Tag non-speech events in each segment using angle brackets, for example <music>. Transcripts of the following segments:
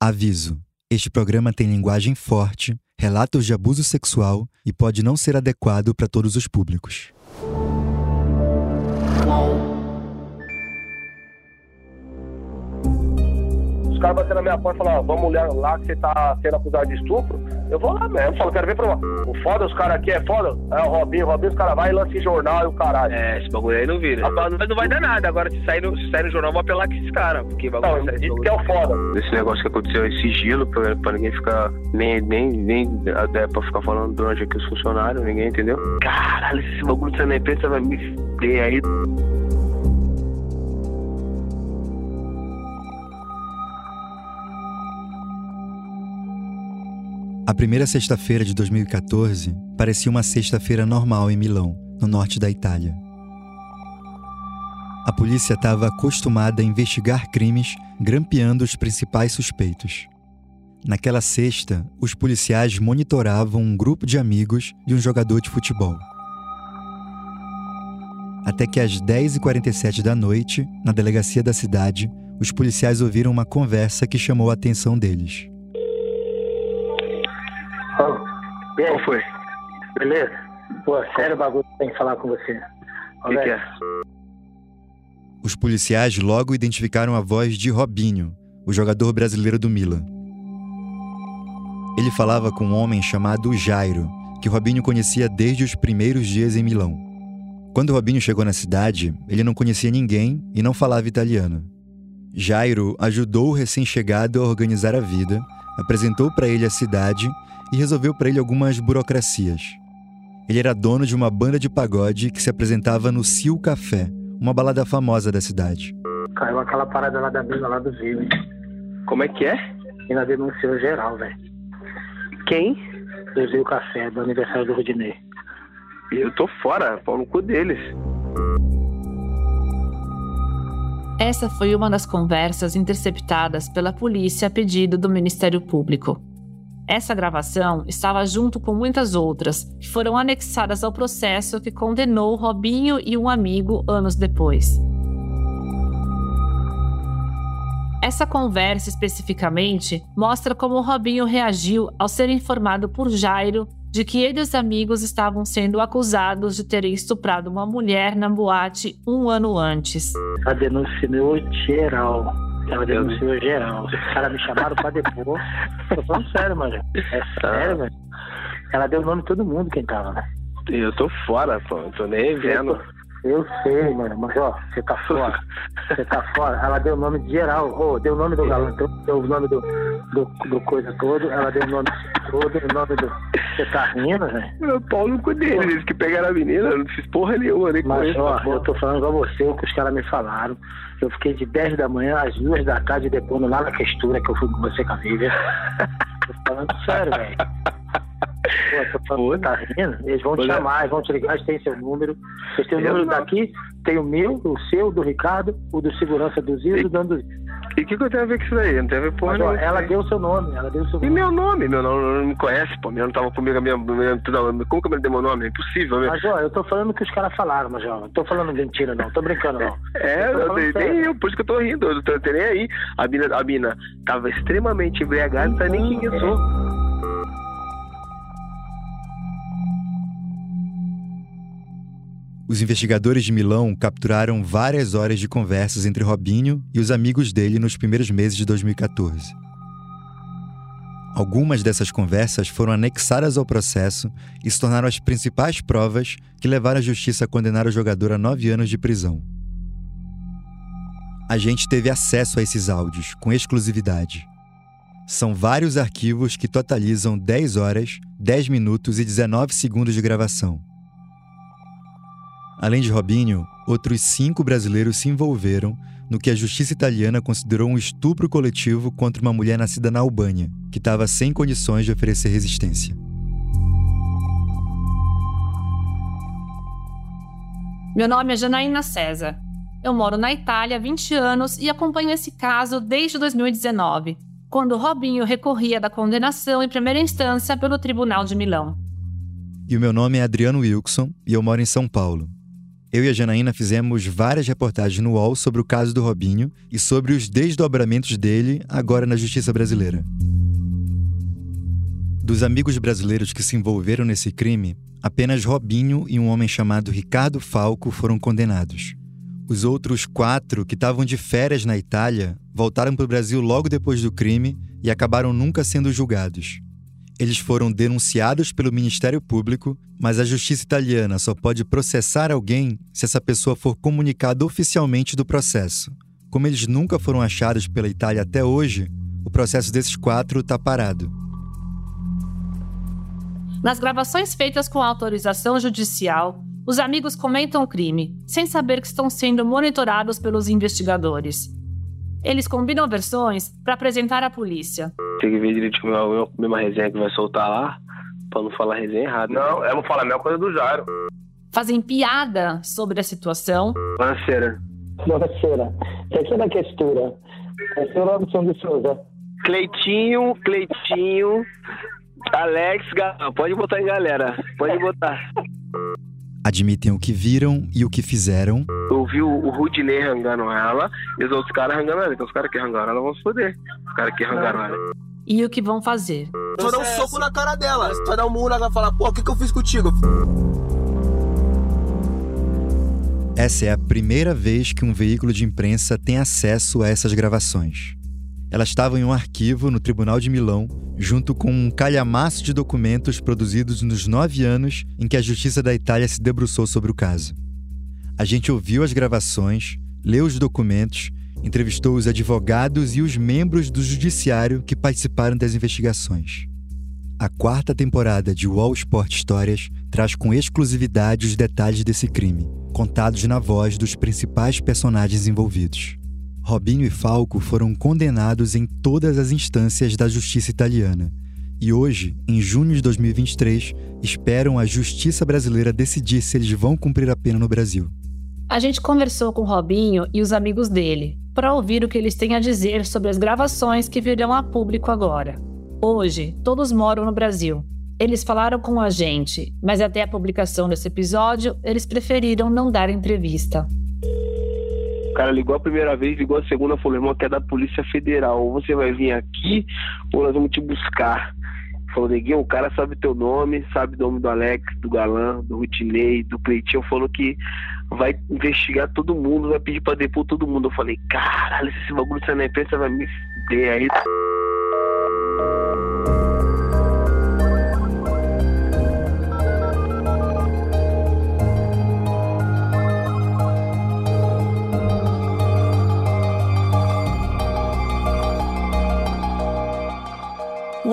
Aviso: este programa tem linguagem forte, relatos de abuso sexual e pode não ser adequado para todos os públicos. Os caras batendo na minha porta e falaram, vamos lá que você tá sendo acusado de estupro. Eu vou lá mesmo, falo, quero ver pra O foda, os caras aqui é foda. É o Robinho, o Robinho, os caras vai e lança em jornal e o caralho. É, esse bagulho aí não vira. Mas não vai dar nada. Agora, se sair no, se sair no jornal, vou apelar com esses caras. Porque bagulho não, isso que é o foda. Esse negócio que aconteceu é sigilo, pra, pra ninguém ficar. Nem, nem, nem até pra ficar falando durante aqui os funcionários, ninguém entendeu? Caralho, esse bagulho da imprensa vai me ter aí. A primeira sexta-feira de 2014 parecia uma sexta-feira normal em Milão, no norte da Itália. A polícia estava acostumada a investigar crimes grampeando os principais suspeitos. Naquela sexta, os policiais monitoravam um grupo de amigos de um jogador de futebol. Até que às 10h47 da noite, na delegacia da cidade, os policiais ouviram uma conversa que chamou a atenção deles. Aí? Qual foi? Beleza? Pô, sério o bagulho tem que falar com você. O que, que é? Os policiais logo identificaram a voz de Robinho, o jogador brasileiro do Milan. Ele falava com um homem chamado Jairo, que Robinho conhecia desde os primeiros dias em Milão. Quando Robinho chegou na cidade, ele não conhecia ninguém e não falava italiano. Jairo ajudou o recém-chegado a organizar a vida, apresentou para ele a cidade e resolveu para ele algumas burocracias. Ele era dono de uma banda de pagode que se apresentava no Sil Café, uma balada famosa da cidade. Caiu aquela parada lá da mina lá do Rio, hein? Como é que é? Ainda denunciou geral, velho. Quem? Do Rio Café, do aniversário do Rudinei. Eu tô fora, pau no cu deles. Essa foi uma das conversas interceptadas pela polícia a pedido do Ministério Público. Essa gravação estava junto com muitas outras, que foram anexadas ao processo que condenou Robinho e um amigo anos depois. Essa conversa especificamente mostra como Robinho reagiu ao ser informado por Jairo de que ele e os amigos estavam sendo acusados de terem estuprado uma mulher na boate um ano antes. A denúncia geral. Ela denunciou geral. Os caras me chamaram pra depor. Tô falando sério, mano. É sério, velho. Ela deu o nome de todo mundo quem tava, né? Eu tô fora, pô. Eu tô nem vendo. Eu sei, mano, mas ó, você tá fora. Você tá fora. Ela deu o nome de geral. Oh, deu o nome do galã, deu o nome do, do, do coisa todo. Ela deu o nome todo, o nome do. Você tá rindo, velho? Meu pau no cu eles que pegaram a menina, eu não fiz porra nenhuma, nem Mas ó, eu tô falando igual você, o que os caras me falaram. Eu fiquei de 10 da manhã às 2 da tarde depondo lá na questura que eu fui com você com a Vivian. <laughs> tô falando sério, velho. Pô, tô tá rindo? Eles vão te chamar, eles vão te ligar, eles têm seu número. Vocês têm o número daqui, tem o meu, o seu, do Ricardo, o do segurança do Zio e do Dando E o que, que eu tenho a ver com isso daí? Não tem a ver porra Mas, ó, Ela deu o seu nome, ela deu o seu nome. E meu nome? Meu nome não me conhece, pô. Meu não tava comigo, minha, minha, como que eu me dei meu nome? É impossível, meu. Mas, ó, eu tô falando o que os caras falaram, mas, ó, não tô falando mentira, não. Tô brincando, não. É, eu, eu nem eu, por isso que eu tô rindo. Eu não tô nem aí. A mina, a mina tava extremamente embriagada, não sabe nem quem eu sou. Os investigadores de Milão capturaram várias horas de conversas entre Robinho e os amigos dele nos primeiros meses de 2014. Algumas dessas conversas foram anexadas ao processo e se tornaram as principais provas que levaram a justiça a condenar o jogador a nove anos de prisão. A gente teve acesso a esses áudios com exclusividade. São vários arquivos que totalizam 10 horas, 10 minutos e 19 segundos de gravação. Além de Robinho, outros cinco brasileiros se envolveram no que a justiça italiana considerou um estupro coletivo contra uma mulher nascida na Albânia, que estava sem condições de oferecer resistência. Meu nome é Janaína César. Eu moro na Itália há 20 anos e acompanho esse caso desde 2019, quando Robinho recorria da condenação em primeira instância pelo Tribunal de Milão. E o meu nome é Adriano Wilson e eu moro em São Paulo. Eu e a Janaína fizemos várias reportagens no UOL sobre o caso do Robinho e sobre os desdobramentos dele agora na justiça brasileira. Dos amigos brasileiros que se envolveram nesse crime, apenas Robinho e um homem chamado Ricardo Falco foram condenados. Os outros quatro, que estavam de férias na Itália, voltaram para o Brasil logo depois do crime e acabaram nunca sendo julgados. Eles foram denunciados pelo Ministério Público, mas a justiça italiana só pode processar alguém se essa pessoa for comunicada oficialmente do processo. Como eles nunca foram achados pela Itália até hoje, o processo desses quatro está parado. Nas gravações feitas com autorização judicial, os amigos comentam o crime, sem saber que estão sendo monitorados pelos investigadores. Eles combinam versões para apresentar à polícia. Tem que ver direitinho a mesma resenha que vai soltar lá, pra não falar resenha errada. Não, eu não falo a mesma coisa do Jairo. Fazem piada sobre a situação. Lanceira. Lanceira. Terceira questura. Terceira Robson de Souza. Cleitinho, Cleitinho, Alex, pode botar em galera. Pode botar. <laughs> Admitem o que viram e o que fizeram. Eu vi o, Rudinei rangando ela e os outros caras rangando ela. Então os caras que rangaram ela vão se foder. Os caras que rangaram ela. E o que vão fazer? Vou dar um soco na cara dela. Vai dar um murro na cara e falar, pô, o que, que eu fiz contigo? Essa é a primeira vez que um veículo de imprensa tem acesso a essas gravações. Elas estavam em um arquivo no Tribunal de Milão, junto com um calhamaço de documentos produzidos nos nove anos em que a Justiça da Itália se debruçou sobre o caso. A gente ouviu as gravações, leu os documentos, entrevistou os advogados e os membros do judiciário que participaram das investigações. A quarta temporada de Wall Sport Histórias traz com exclusividade os detalhes desse crime, contados na voz dos principais personagens envolvidos. Robinho e Falco foram condenados em todas as instâncias da justiça italiana e hoje, em junho de 2023, esperam a justiça brasileira decidir se eles vão cumprir a pena no Brasil. A gente conversou com Robinho e os amigos dele para ouvir o que eles têm a dizer sobre as gravações que virão a público agora. Hoje, todos moram no Brasil. Eles falaram com a gente, mas até a publicação desse episódio, eles preferiram não dar entrevista cara ligou a primeira vez, ligou a segunda, falou, irmão, que é da Polícia Federal, ou você vai vir aqui, ou nós vamos te buscar. Falou, neguinho, o cara sabe teu nome, sabe o nome do Alex, do Galan, do Rutinei, do Cleitinho, falou que vai investigar todo mundo, vai pedir pra depor todo mundo. Eu falei, caralho, esse bagulho saindo na imprensa vai me fuder aí.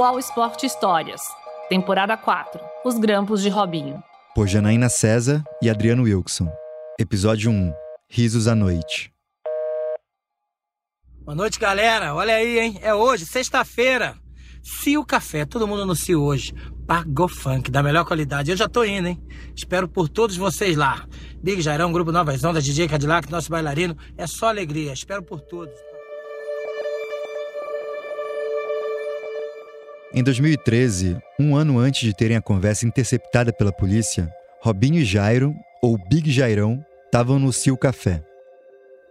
UOL Esporte Histórias, temporada 4 Os Grampos de Robinho. Por Janaína César e Adriano Wilson. Episódio 1 Risos à Noite. Boa noite, galera. Olha aí, hein? É hoje, sexta-feira. Cio Café, todo mundo no Cio hoje. Pagou funk, da melhor qualidade. Eu já tô indo, hein? Espero por todos vocês lá. Big Jairão, Grupo Novas Ondas, DJ Cadillac, nosso bailarino. É só alegria. Espero por todos. Em 2013, um ano antes de terem a conversa interceptada pela polícia, Robinho e Jairo, ou Big Jairão, estavam no Sil Café.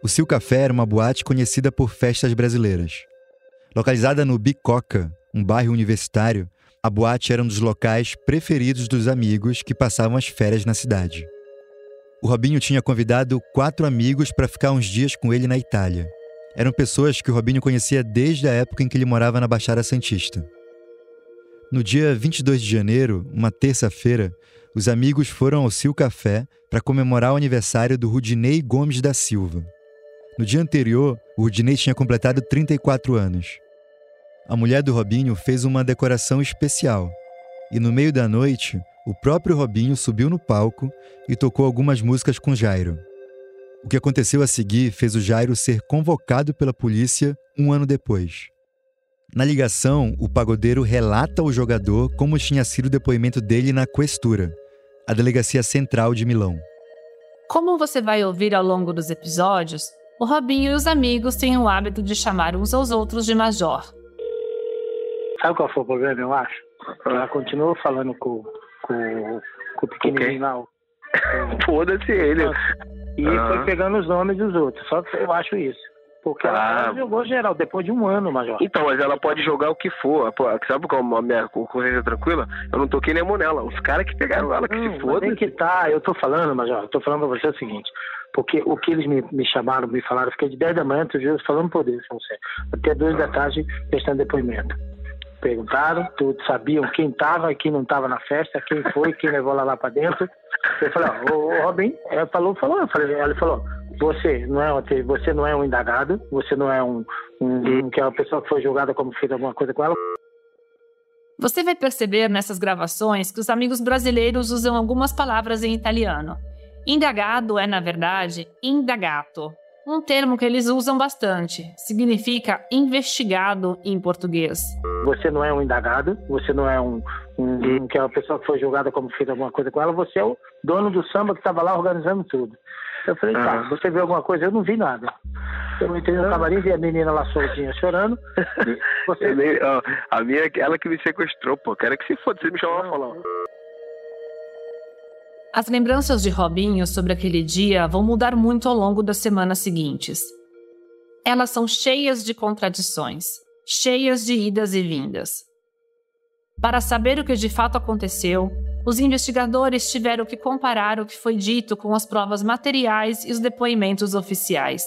O Sil Café era uma boate conhecida por festas brasileiras. Localizada no Bicoca, um bairro universitário, a boate era um dos locais preferidos dos amigos que passavam as férias na cidade. O Robinho tinha convidado quatro amigos para ficar uns dias com ele na Itália. Eram pessoas que o Robinho conhecia desde a época em que ele morava na Baixada Santista. No dia 22 de janeiro, uma terça-feira, os amigos foram ao Sil Café para comemorar o aniversário do Rudinei Gomes da Silva. No dia anterior, o Rudinei tinha completado 34 anos. A mulher do Robinho fez uma decoração especial e, no meio da noite, o próprio Robinho subiu no palco e tocou algumas músicas com Jairo. O que aconteceu a seguir fez o Jairo ser convocado pela polícia um ano depois. Na ligação, o pagodeiro relata ao jogador como tinha sido o depoimento dele na Questura, a delegacia central de Milão. Como você vai ouvir ao longo dos episódios, o Robinho e os amigos têm o hábito de chamar uns aos outros de Major. Sabe qual foi o problema, eu acho? Ela continuou falando com, com, com o pequenininho lá, <laughs> Foda-se ele. E Ah. foi pegando os nomes dos outros. Só que eu acho isso. Porque Ah. ela jogou geral, depois de um ano, Major. Então, mas ela pode jogar o que for. Sabe como a minha consciência é tranquila? Eu não toquei nem nela. Os caras que pegaram ela, que Não, se foda. tem que tá, eu tô falando, Major, eu tô falando pra você o seguinte, porque o que eles me, me chamaram, me falaram, eu fiquei de 10 da manhã, outro dia, falando por Deus, com você, até 2 da tarde, prestando depoimento. Perguntaram, tudo, sabiam quem tava e quem não tava na festa, quem foi, quem levou ela lá pra dentro. Eu falei, ó, o, o Robin, ela falou, falou, eu falei, ela falou, você não é, um- você não é um indagado, você não é um, um, um que é uma pessoa que foi julgada como fez alguma coisa com ela, Você vai perceber nessas gravações que os amigos brasileiros usam algumas palavras em italiano. Indagado é, na verdade, indagato, um termo que eles usam bastante. Significa investigado em português. você não é um indagado, você não é um, um, um que é uma pessoa que foi julgada como fez alguma coisa com ela, você é o dono do samba que estava lá organizando tudo. Eu falei, tá, você viu alguma coisa? Eu não vi nada. Eu entrei no camarim, vi a menina lá soltinha chorando. <laughs> Você nem- ó, a minha, ela que me sequestrou, pô. Quero que se foda, você me chamava pra falar. As lembranças de Robinho sobre aquele dia vão mudar muito ao longo das semanas seguintes. Elas são cheias de contradições, cheias de idas e vindas. Para saber o que de fato aconteceu, os investigadores tiveram que comparar o que foi dito com as provas materiais e os depoimentos oficiais.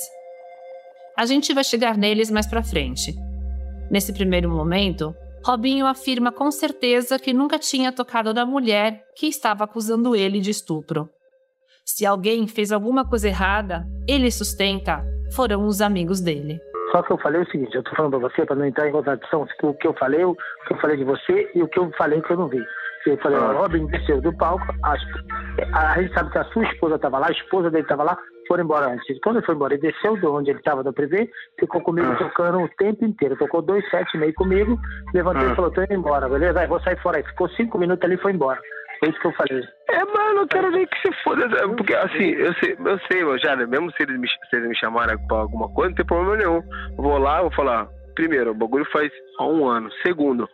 A gente vai chegar neles mais para frente. Nesse primeiro momento, Robinho afirma com certeza que nunca tinha tocado na mulher que estava acusando ele de estupro. Se alguém fez alguma coisa errada, ele sustenta, foram os amigos dele. Só que eu falei o seguinte, eu tô falando pra você, para não entrar em contradição, o que eu falei, o que eu falei de você e o que eu falei que eu não vi. Eu falei, ó, Robin desceu do palco, a, a, gente sabe que a sua esposa estava lá, a esposa dele estava lá, foram embora antes. Quando ele foi embora, ele desceu de onde ele estava do privê, ficou comigo Ah. tocando o tempo inteiro. Tocou dois sete e meio comigo, levantou Ah. e falou, tô indo embora, beleza? Aí vou sair fora. Aí ficou cinco minutos ali e foi embora. Foi isso que eu falei. É, mas eu não quero nem que se foda, sabe? porque assim, eu sei, eu sei, meu, já, né? mesmo se eles, me, se eles me chamarem pra alguma coisa, não tem problema nenhum. Eu vou lá, vou falar, primeiro, o bagulho faz há um ano. Segundo,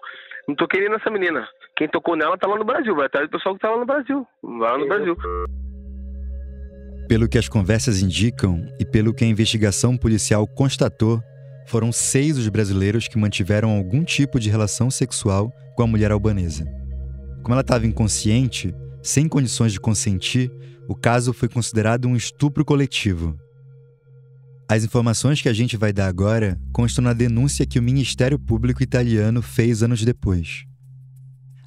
não toquei nem nessa menina. Quem tocou nela tá lá no Brasil, vai atrás do pessoal que tá lá no Brasil. Lá no Brasil. Pelo que as conversas indicam e pelo que a investigação policial constatou, foram seis os brasileiros que mantiveram algum tipo de relação sexual com a mulher albanesa. Como ela estava inconsciente, sem condições de consentir, o caso foi considerado um estupro coletivo. As informações que a gente vai dar agora constam na denúncia que o Ministério Público italiano fez anos depois.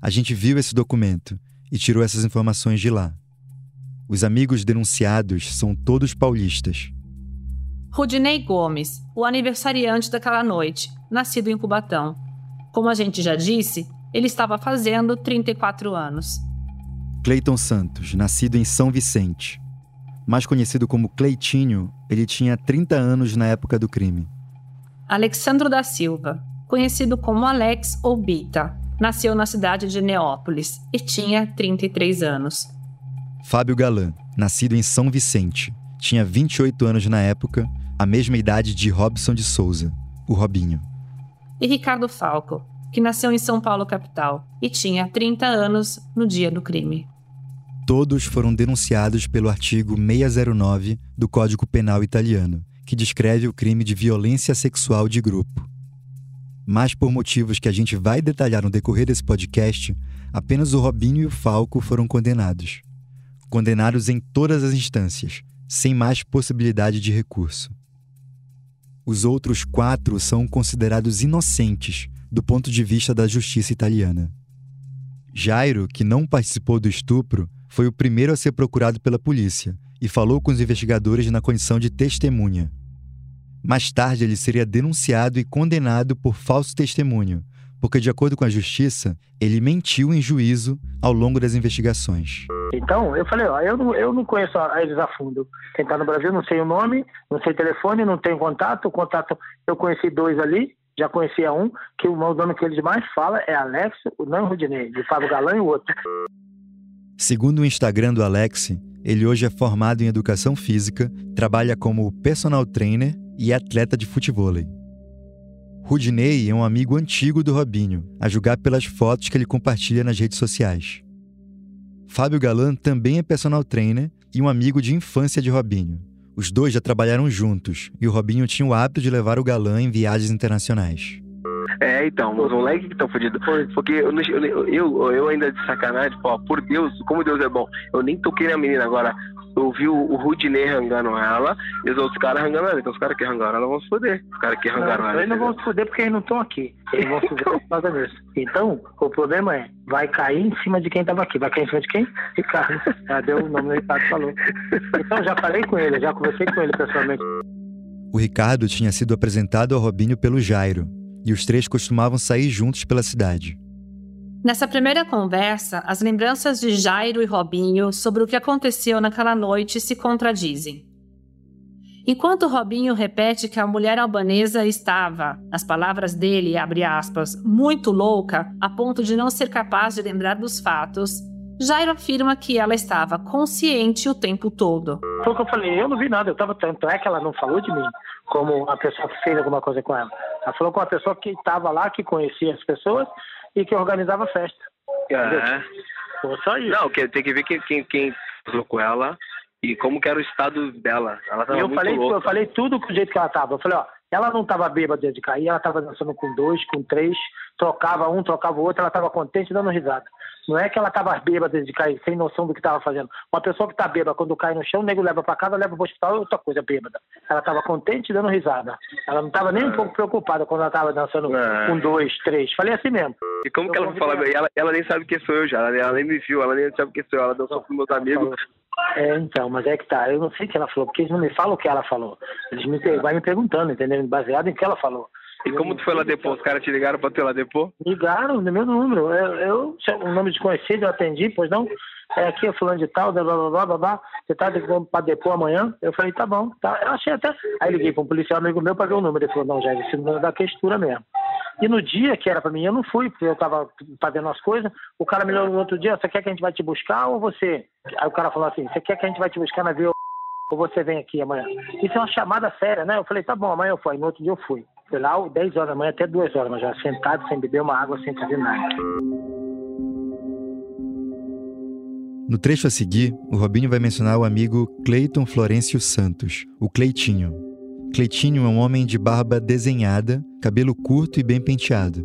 A gente viu esse documento e tirou essas informações de lá. Os amigos denunciados são todos paulistas. Rudinei Gomes, o aniversariante daquela noite, nascido em Cubatão. Como a gente já disse, ele estava fazendo 34 anos. Cleiton Santos, nascido em São Vicente. Mais conhecido como Cleitinho, ele tinha 30 anos na época do crime. Alexandro da Silva, conhecido como Alex ou Bita, nasceu na cidade de Neópolis e tinha 33 anos. Fábio Galan, nascido em São Vicente, tinha 28 anos na época, a mesma idade de Robson de Souza, o Robinho. E Ricardo Falco, que nasceu em São Paulo, capital, e tinha 30 anos no dia do crime. Todos foram denunciados pelo artigo 609 do Código Penal italiano, que descreve o crime de violência sexual de grupo. Mas por motivos que a gente vai detalhar no decorrer desse podcast, apenas o Robinho e o Falco foram condenados. Condenados em todas as instâncias, sem mais possibilidade de recurso. Os outros quatro são considerados inocentes do ponto de vista da justiça italiana. Jairo, que não participou do estupro, foi o primeiro a ser procurado pela polícia e falou com os investigadores na condição de testemunha. Mais tarde, ele seria denunciado e condenado por falso testemunho, porque, de acordo com a justiça, ele mentiu em juízo ao longo das investigações. Então, eu falei, ó, eu não, eu não conheço a- eles a fundo. Quem tá no Brasil, não sei o nome, não sei telefone, não tenho contato. O contato, eu conheci dois ali, já conhecia um, que o nome que eles mais falam é Alex, o não Rudinei, de Fábio Galã e o outro. Segundo o Instagram do Alex, ele hoje é formado em educação física, trabalha como personal trainer e atleta de futevôlei. Rudinei é um amigo antigo do Robinho, a julgar pelas fotos que ele compartilha nas redes sociais. Fábio Galan também é personal trainer e um amigo de infância de Robinho. Os dois já trabalharam juntos e o Robinho tinha o hábito de levar o Galan em viagens internacionais. É, então, os moleques que estão fodidos. Porque eu, eu, eu, eu, ainda de sacanagem, pô, por Deus, como Deus é bom, eu nem toquei na menina agora eu vi o, o Rudinei rangando ela e os outros caras rangando ela. Então os caras que rangaram ela vão se foder. Os caras que rangaram ela. Eles não vão se foder porque eles não estão aqui. Eles vão se foder por causa disso. Então, o problema é, vai cair em cima de quem estava aqui. Vai cair em cima de quem? Ricardo. Já deu o nome do Ricardo falou. Então já falei com ele, já conversei com ele pessoalmente. O Ricardo tinha sido apresentado ao Robinho pelo Jairo, e os três costumavam sair juntos pela cidade. Nessa primeira conversa, as lembranças de Jairo e Robinho sobre o que aconteceu naquela noite se contradizem. Enquanto Robinho repete que a mulher albanesa estava, nas palavras dele, aspas, muito louca, a ponto de não ser capaz de lembrar dos fatos, Jairo afirma que ela estava consciente o tempo todo. Foi o que eu falei, eu não vi nada, eu estava tanto é que ela não falou de mim como a pessoa fez alguma coisa com ela. Ela falou com uma pessoa que estava lá, que conhecia as pessoas e que organizava a festa. É. Só isso. Não, tem que ver quem, quem, quem ela e como que era o estado dela. Ela tava eu muito falei, louca. eu falei tudo do jeito que ela tava. Eu falei, ó, ela não tava bêbada de cair, ela tava dançando com dois, com três, trocava um, trocava o outro, ela tava contente dando risada. Não é que ela tava bêbada de cair, sem noção do que tava fazendo. Uma pessoa que tá bêbada, quando cai no chão, o nego leva para casa, leva pro hospital, é outra coisa bêbada. Ela tava contente dando risada. Ela não tava nem um pouco preocupada quando ela tava dançando É. com dois, três. Falei assim mesmo. E como que ela Eu fala? Ela, ela nem sabe quem sou eu já. Ela, ela nem me viu, ela nem sabe quem sou eu. Ela dançou com meus amigos. É, então, mas é que tá. Eu não sei o que ela falou, porque eles não me falam o que ela falou. Eles me, per- vai me perguntando, entendeu? Baseado em que ela falou. E como tu foi lá depois? Os caras te ligaram pra tu ir lá depois? Ligaram no meu número. Eu, eu é um nome desconhecido, eu atendi, pois não. É aqui, é fulano de tal, blá blá blá blá, blá. Você tá ligando pra depor amanhã? Eu falei, tá bom, tá. Eu achei até. Aí liguei pra um policial amigo meu pra ver o número. Ele falou, não, já esse número é da questura mesmo. E no dia que era pra mim, eu não fui, porque eu tava fazendo as coisas. O cara me ligou no outro dia, você quer que a gente vai te buscar ou você? Aí o cara falou assim, você quer que a gente vai te buscar na via ou você vem aqui amanhã? Isso é uma chamada séria, né? Eu falei, tá bom, amanhã eu fui. No outro dia eu fui. Fui lá 10 horas da manhã até 2 horas, mas já sentado, sem beber uma água, sem fazer nada. No trecho a seguir, o Robinho vai mencionar o amigo Cleiton Florencio Santos, o Cleitinho. Cleitinho é um homem de barba desenhada, cabelo curto e bem penteado.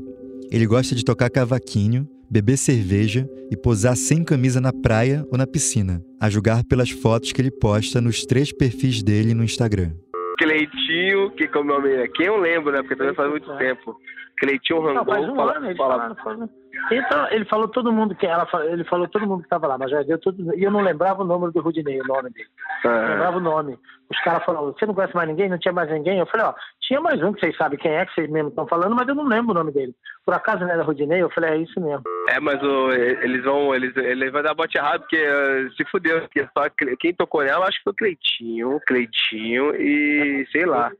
Ele gosta de tocar cavaquinho, beber cerveja e posar sem camisa na praia ou na piscina, a julgar pelas fotos que ele posta nos três perfis dele no Instagram. Cleitinho, que como é o nome é? Quem eu lembro, né? Porque também faz muito tempo. Cleitinho Não, faz Rangol um fala, ano, fala- falaram. Então, ele falou todo mundo que ela ele falou todo mundo que estava lá, mas já deu tudo. E eu não lembrava o nome do Rudinei, o nome dele. Não Ah, lembrava o nome. Os caras falaram, você não conhece mais ninguém? Não tinha mais ninguém? Eu falei, ó, tinha mais um que vocês sabem quem é, que vocês mesmo estão falando, mas eu não lembro o nome dele. Por acaso não era Rudinei? Eu falei, é isso mesmo. É, mas o, eles vão. Eles, ele vai dar bote errado, porque eh, se fudeu. Porque só, quem tocou nela, acho que foi o Cleitinho, Cleitinho e sei lá.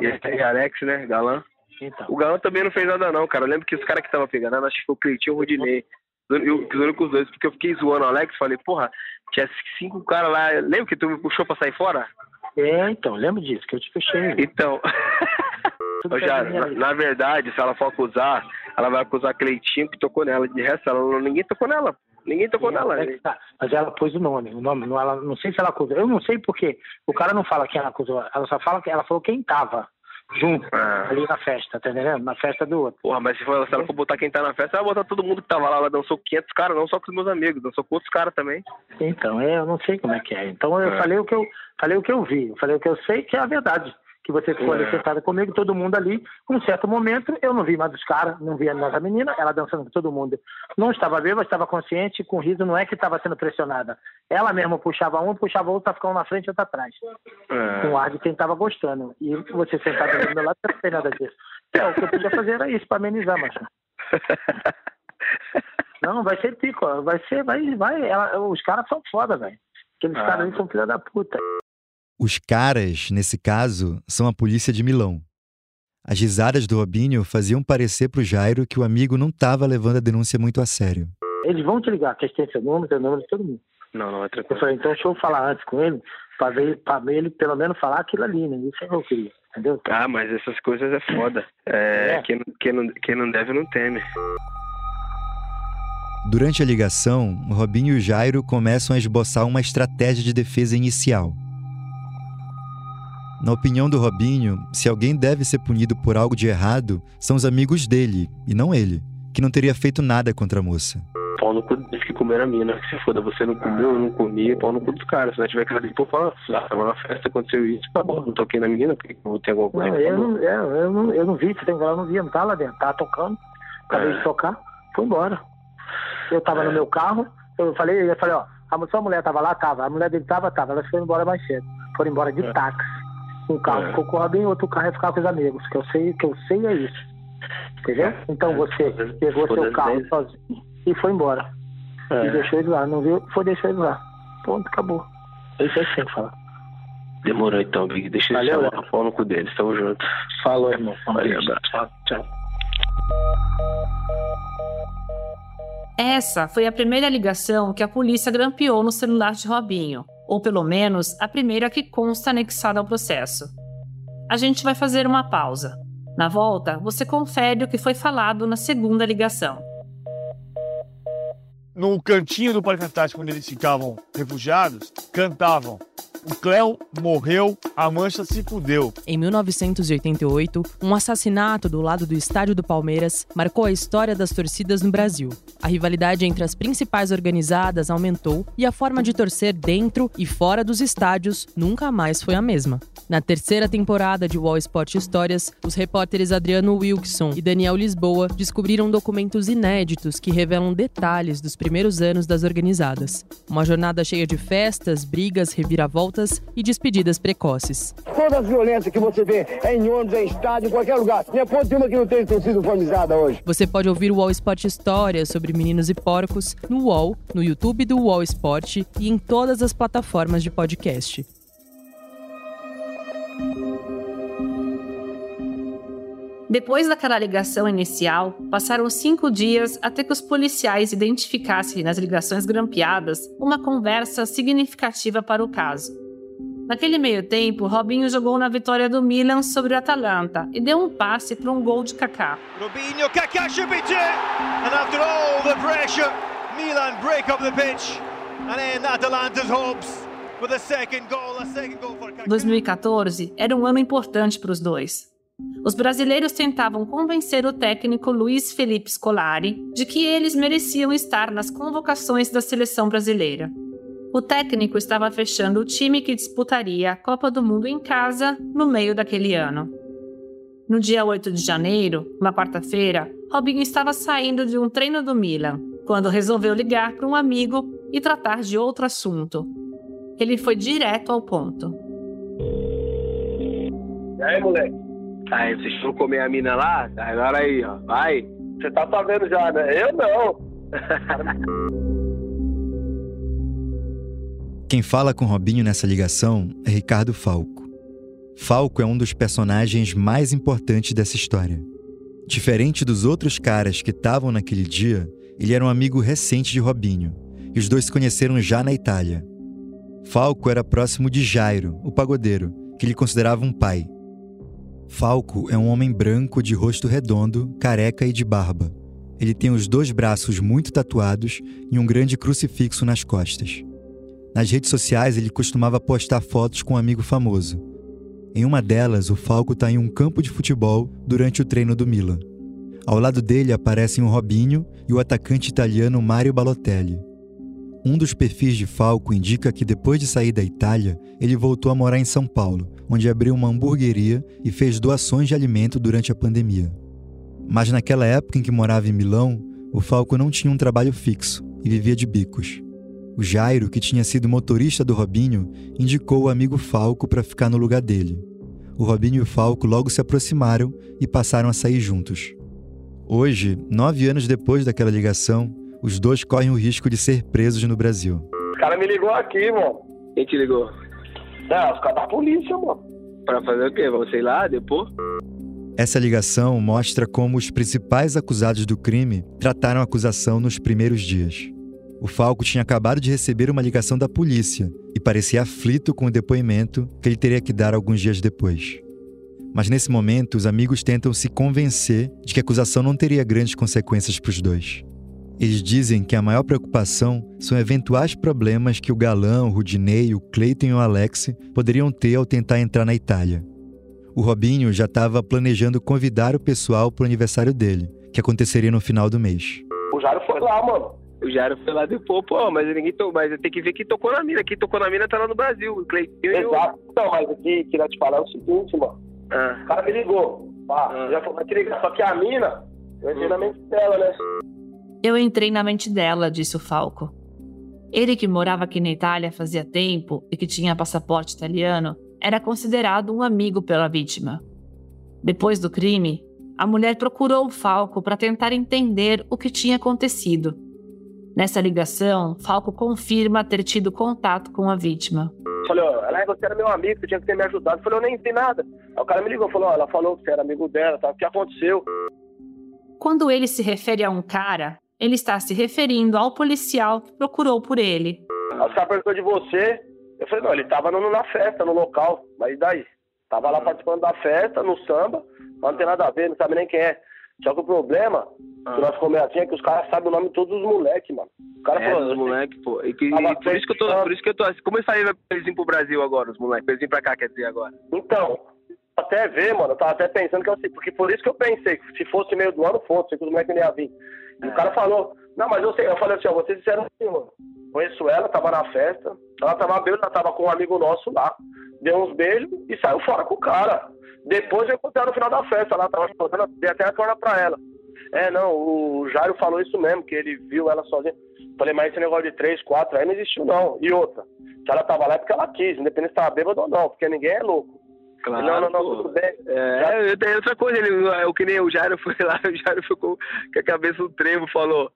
E, e Alex, né? Galã. Então. O Galã também não fez nada, não, cara. Eu lembro que os caras que estavam pegando, acho que foi o Cleitinho e o Rodinei. Eu, eu, os únicos dois, porque eu fiquei zoando o Alex, falei, porra, tinha cinco caras lá. Lembra que tu me puxou pra sair fora? É, então, lembro disso, que eu te puxei. Então. <laughs> Já, na, na verdade, se ela for acusar, ela vai acusar Cleitinho que tocou nela. De resto, ela, ninguém tocou nela. Ninguém tocou nela. É que tá. Mas ela pôs o nome, o nome, não, ela, não sei se ela acusou. Eu não sei porque o cara não fala quem ela acusou, ela só fala que ela falou quem tava junto Ah. ali na festa, tá entendendo? Na festa do outro. Porra, mas se, for, se ela for botar quem tá na festa, ela vai botar todo mundo que tava lá. Ela dançou 500 caras, não só com os meus amigos, dançou com outros caras também. Então, é, eu não sei como é que é. Então eu É. falei o que eu falei o que eu vi, eu falei o que eu sei que é a verdade. Que você ficou ali É. sentada comigo, todo mundo ali. Um certo momento, eu não vi mais os caras, não via mais a menina, ela dançando com todo mundo. Não estava bêbada, estava consciente, com riso, não é que estava sendo pressionada. Ela mesma puxava um, puxava outro, tá ficando na frente e outra atrás. Com ar de quem estava gostando. E você sentado ali do meu lado, não tem nada disso. Então, o que eu podia fazer era isso, para amenizar, macho. <laughs> Não, vai ser pico, vai ser, vai, vai. ela- os caras são foda, velho. Aqueles Ah, caras ali são filha da puta. Os caras, nesse caso, são a polícia de Milão. As risadas do Robinho faziam parecer pro Jairo que o amigo não estava levando a denúncia muito a sério. Eles vão te ligar, que eles têm seu número, seu número de todo mundo. Não, não é Eu tranquilo. falei, então deixa eu falar antes com ele, pra ver, pra ver ele pelo menos falar aquilo ali, né? Isso é que eu queria, entendeu? Ah, mas essas coisas é foda. É, É. Quem, quem, não, quem não deve não teme. Durante a ligação, Robinho e o Jairo começam a esboçar uma estratégia de defesa inicial. Na opinião do Robinho, se alguém deve ser punido por algo de errado, são os amigos dele, e não ele, que não teria feito nada contra a moça. Pau no cu deles que comeram a mina. Que se foda, você não comeu, eu não comi, pau no cu dos caras. Se não tiver cara de pô, fala, ah, tava na festa, aconteceu isso, tá bom, não toquei na menina, porque não ter alguma coisa. Não, eu, não, eu, eu, não, eu não vi, você tem que falar, eu não vi, eu não tava lá dentro, tava tocando, acabei É. de tocar, foi embora. Eu tava no meu carro, eu falei, eu falei, ó, a sua mulher tava lá, tava, a mulher dele tava, tava, elas foram embora mais cedo. Foram embora de É. táxi. Um carro É. ficou com o Robinho, outro carro ia ficar com os amigos, que eu sei, que eu sei é isso. Entendeu? Então você pegou seu carro sozinho e foi embora. E É, deixou ele lá, não viu? Foi deixar ele lá. Ponto, acabou. Isso é assim que fala. demorou então, Big. Deixa eles Valeu, chamar pau no cu deles, tamo junto. Falou, irmão. Valeu, abraço. Tchau, tchau. Essa foi a primeira ligação que a polícia grampeou no celular de Robinho, ou pelo menos a primeira que consta anexada ao processo. A gente vai fazer uma pausa. Na volta, você confere o que foi falado na segunda ligação. No cantinho do Parque Antártico onde eles ficavam refugiados, cantavam: O Cléo morreu, a mancha se fudeu. Em 1988, um assassinato do lado do estádio do Palmeiras marcou a história das torcidas no Brasil. A rivalidade entre as principais organizadas aumentou e a forma de torcer dentro e fora dos estádios nunca mais foi a mesma. Na terceira temporada de Wall Sport Histórias, os repórteres Adriano Wilkson e Daniel Lisboa descobriram documentos inéditos que revelam detalhes dos primeiros anos das organizadas. Uma jornada cheia de festas, brigas, reviravoltas e despedidas precoces. Todas as violências que você vê é em ônibus, é em estádio, em qualquer lugar. Minha ponte uma que não tem torcida uniformizada hoje. Você pode ouvir o Wall Sport Histórias sobre meninos e porcos no UOL, no YouTube do Wall Sport e em todas as plataformas de podcast. Depois daquela ligação inicial, passaram cinco dias até que os policiais identificassem nas ligações grampeadas uma conversa significativa para o caso. Naquele meio tempo, Robinho jogou na vitória do Milan sobre o Atalanta e deu um passe para um gol de Kaká. Robinho, Kaká subito it! And after all the pressure, Milan break up the pitch. And then Atalanta's hopes with a second goal, a second goal for Kaká. 2014 era um ano importante para os dois. Os brasileiros tentavam convencer o técnico Luiz Felipe Scolari de que eles mereciam estar nas convocações da seleção brasileira. O técnico estava fechando o time que disputaria a Copa do Mundo em casa no meio daquele ano. No dia 8 de janeiro, uma quarta-feira, Robinho estava saindo de um treino do Milan, quando resolveu ligar para um amigo e tratar de outro assunto. Ele foi direto ao ponto. E aí, moleque? Aí, vocês foram comer a mina lá? Agora aí, ó. Vai. Você tá sabendo já, né? Eu não. <laughs> Quem fala com Robinho nessa ligação é Ricardo Falco. Falco é um dos personagens mais importantes dessa história. Diferente dos outros caras que estavam naquele dia, ele era um amigo recente de Robinho, e os dois se conheceram já na Itália. Falco era próximo de Jairo, o pagodeiro, que ele considerava um pai. Falco é um homem branco de rosto redondo, careca e de barba. Ele tem os dois braços muito tatuados e um grande crucifixo nas costas. Nas redes sociais, ele costumava postar fotos com um amigo famoso. Em uma delas, o Falco está em um campo de futebol durante o treino do Milan. Ao lado dele aparecem o Robinho e o atacante italiano Mario Balotelli. Um dos perfis de Falco indica que depois de sair da Itália, ele voltou a morar em São Paulo, onde abriu uma hamburgueria e fez doações de alimento durante a pandemia. Mas naquela época em que morava em Milão, o Falco não tinha um trabalho fixo e vivia de bicos. O Jairo, que tinha sido motorista do Robinho, indicou o amigo Falco para ficar no lugar dele. O Robinho e o Falco logo se aproximaram e passaram a sair juntos. Hoje, nove anos depois daquela ligação, os dois correm o risco de ser presos no Brasil. Os caras me ligou aqui, mano. Quem te ligou? Não, os caras da polícia, mano. Pra fazer o quê? Você ir lá, depois? Essa ligação mostra como os principais acusados do crime trataram a acusação nos primeiros dias. O Falco tinha acabado de receber uma ligação da polícia e parecia aflito com o depoimento que ele teria que dar alguns dias depois. Mas nesse momento, os amigos tentam se convencer de que a acusação não teria grandes consequências para os dois. Eles dizem que a maior preocupação são eventuais problemas que o Galã, o Rudinei, o Cleiton e o Alex poderiam ter ao tentar entrar na Itália. O Robinho já estava planejando convidar o pessoal para o aniversário dele, que aconteceria no final do mês. O Jairo foi lá, mano. O Jairo foi lá depois, pô, mas ninguém to... mas tem que ver quem tocou na mina. Quem tocou na mina tá lá no Brasil, o Cleitinho Exato. Então, mas aqui, queria te falar o seguinte, mano. Ah. O cara me ligou. Pá, ah. já falou, vai te ligar. Só que a mina, eu entrei hum. na mente dela, né? Eu entrei na mente dela, disse o Falco. Ele que morava aqui na Itália fazia tempo e que tinha passaporte italiano, era considerado um amigo pela vítima. Depois do crime, a mulher procurou o Falco para tentar entender o que tinha acontecido. Nessa ligação, Falco confirma ter tido contato com a vítima. Falei, ó, ela, você era meu amigo, você tinha que ter me ajudado. Falei, eu nem vi nada. Aí o cara me ligou, falou, ó, ela falou que você era amigo dela, tá? o que aconteceu? Quando ele se refere a um cara, ele está se referindo ao policial que procurou por ele. Os caras perguntou de você. Eu falei, não, ele estava na festa, no local. Mas daí? Tava lá participando da festa, no samba, mas não tem nada a ver, não sabe nem quem é. Só que o problema ah. que nós comemos assim é que os caras sabem o nome de todos os moleques, mano. O cara é, falou, os moleques, pô. E, que, e por, isso que eu tô, por isso que eu tô. Como isso aí vai eles vir pro Brasil agora, os moleques? Eles vir pra cá, quer dizer, agora? Então, até ver, mano, eu tava até pensando que eu sei, porque por isso que eu pensei, que se fosse meio do ano, fosse, que os moleques nem iam vir. E é. o cara falou, não, mas eu sei, eu falei assim, ó, vocês disseram mano. Conheço ela, tava na festa, ela tava bêbada, ela tava com um amigo nosso lá. Deu uns beijos e saiu fora com o cara. Depois eu encontrei ela no final da festa, lá tava chorando, dei até a corda pra ela. É, não, o Jairo falou isso mesmo, que ele viu ela sozinha. Falei, mas esse negócio de três, quatro aí não existiu não. E outra, se ela tava lá é porque ela quis, independente se tava bêbada ou não, porque ninguém é louco. Claro, não, não, não, tudo bem. É, tem outra coisa, ele, o que nem o Jairo foi lá, <laughs> o Jairo ficou com a cabeça no trevo, falou.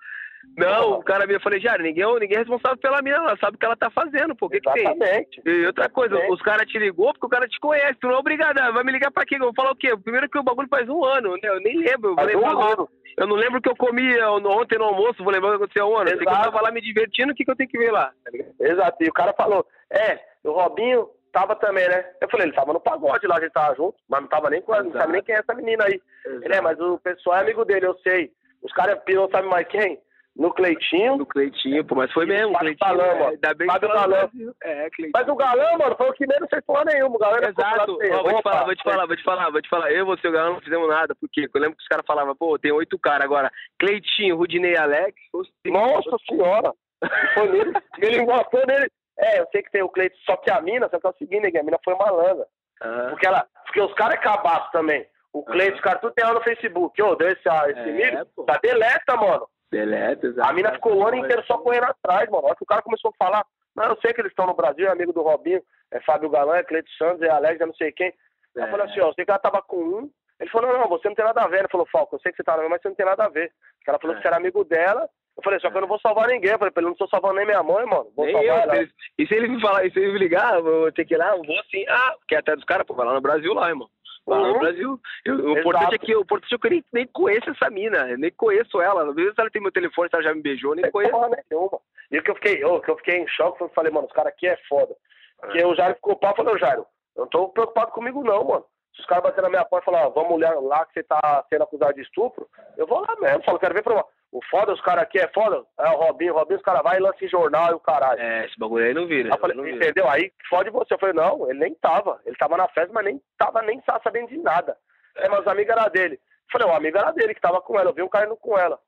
Não, o cara me falou, Jairo, ninguém, ninguém é responsável pela mina, ela sabe o que ela tá fazendo, pô. O que, que tem? E outra coisa, Exatamente. os caras te ligou porque o cara te conhece, tu não é obrigado, ah, vai me ligar pra quê? Eu vou falar o quê? Primeiro que o bagulho faz um ano, né? Eu nem lembro. Eu, faz um ano. eu não lembro o que eu comi ontem no almoço, vou lembrar o que aconteceu um ano. Eu tava lá me divertindo, o que, que eu tenho que ver lá? Exato, e o cara falou, é, o Robinho tava também, né? Eu falei, ele tava no pagode lá, a gente tava junto, mas não tava nem com ela, não sabe nem quem é essa menina aí. Exato. Ele é, mas o pessoal é amigo dele, eu sei. Os caras pirou, sabe mais quem? No Cleitinho. No Cleitinho, pô, mas foi mesmo. Fábio Galã, é, mano. Ainda bem Fábio Galã. É, Cleitinho. Mas o Galã, mano, foi o que menos fez porra nenhuma. O Galã Exato. Ó, vou te falar, vou te falar, vou te falar, vou te falar. Eu e você, o Galã, não fizemos nada. Porque eu lembro que os caras falavam, pô, tem oito caras agora. Cleitinho, Rudinei Alex. Nossa senhora. nele. Ele matou nele. É, eu sei que tem o Cleiton, só que a mina, só que é o seguinte, a mina foi malandra. Ah. Porque, ela, porque os caras é cabaço também. O Cleiton, os caras tudo tem lá no Facebook. Ô, deu esse, esse é, milho, tá deleta, mano. Deleta, exato. A mina ficou o ano inteiro só correndo atrás, mano. Olha que o cara começou a falar. Não, eu sei que eles estão no Brasil, é amigo do Robinho, é Fábio Galã, é Cleiton Santos, é Alex, é não sei quem. É. Eu falei assim, ó, eu sei que ela tava com um. Ele falou, não, não, você não tem nada a ver. Ele falou, Falco, eu sei que você tá mas você não tem nada a ver. Porque ela falou é. que você era amigo dela eu falei, só que eu não vou salvar ninguém. Eu falei, eu não tô salvando nem minha mãe, mano. Vou nem salvar eu, ela. E se ele me falar, se ele me ligar, eu vou ter que ir lá, eu vou sim. Ah, que é até dos caras, pô, vai lá no Brasil lá, irmão. Vai lá no uhum. Brasil. Eu, o importante é que o importante é que eu nem, nem conheço essa mina, eu nem conheço ela. Às vezes ela tem meu telefone, se ela já me beijou, nem conheço. Porra nenhuma. E o que eu fiquei, oh, que eu fiquei em choque, eu falei, mano, os caras aqui é foda. Porque é. o Jairo ficou pau, falei, Jairo, eu não tô preocupado comigo não, mano. Se os caras baterem na minha porta e falar, vamos olhar lá que você tá sendo acusado de estupro, eu vou lá mesmo, falo, quero ver pra o foda, os caras aqui é foda, é o Robinho, o Robinho, os caras vai e lança em jornal e o caralho. É, esse bagulho aí não vira. Eu falei, não entendeu? Vira. Aí fode você. Eu falei, não, ele nem tava. Ele tava na festa, mas nem tava, nem sabendo de nada. É, mas os amigos era dele. Eu falei, o amigo era dele que tava com ela, eu vi um cara indo com ela.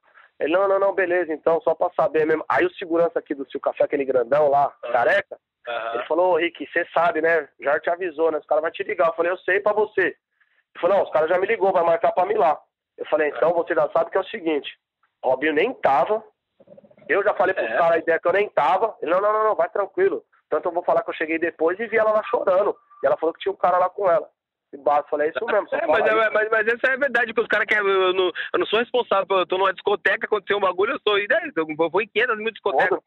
Ele, não, não, não, beleza, então, só pra saber mesmo. Aí o segurança aqui do Sil Café, aquele grandão lá, uhum. careca, uhum. ele falou, ô Rick, você sabe, né? Já te avisou, né? Os caras vão te ligar. Eu falei, eu sei pra você. Ele falou, não, os caras já me ligou, vai marcar pra mim lá. Eu falei, então você já sabe que é o seguinte, Robinho nem tava. Eu já falei pros é. caras a ideia que eu nem tava. Ele, não, não, não, não, vai tranquilo. Tanto eu vou falar que eu cheguei depois e vi ela lá chorando. E ela falou que tinha um cara lá com ela. E basta, falei, é isso mesmo. É, mas, é, mas, mas, essa é a verdade, que os caras querem. Eu não, eu não sou responsável, eu tô numa discoteca, aconteceu um bagulho, eu sou. E daí? Eu vou em 500 mil discotecas.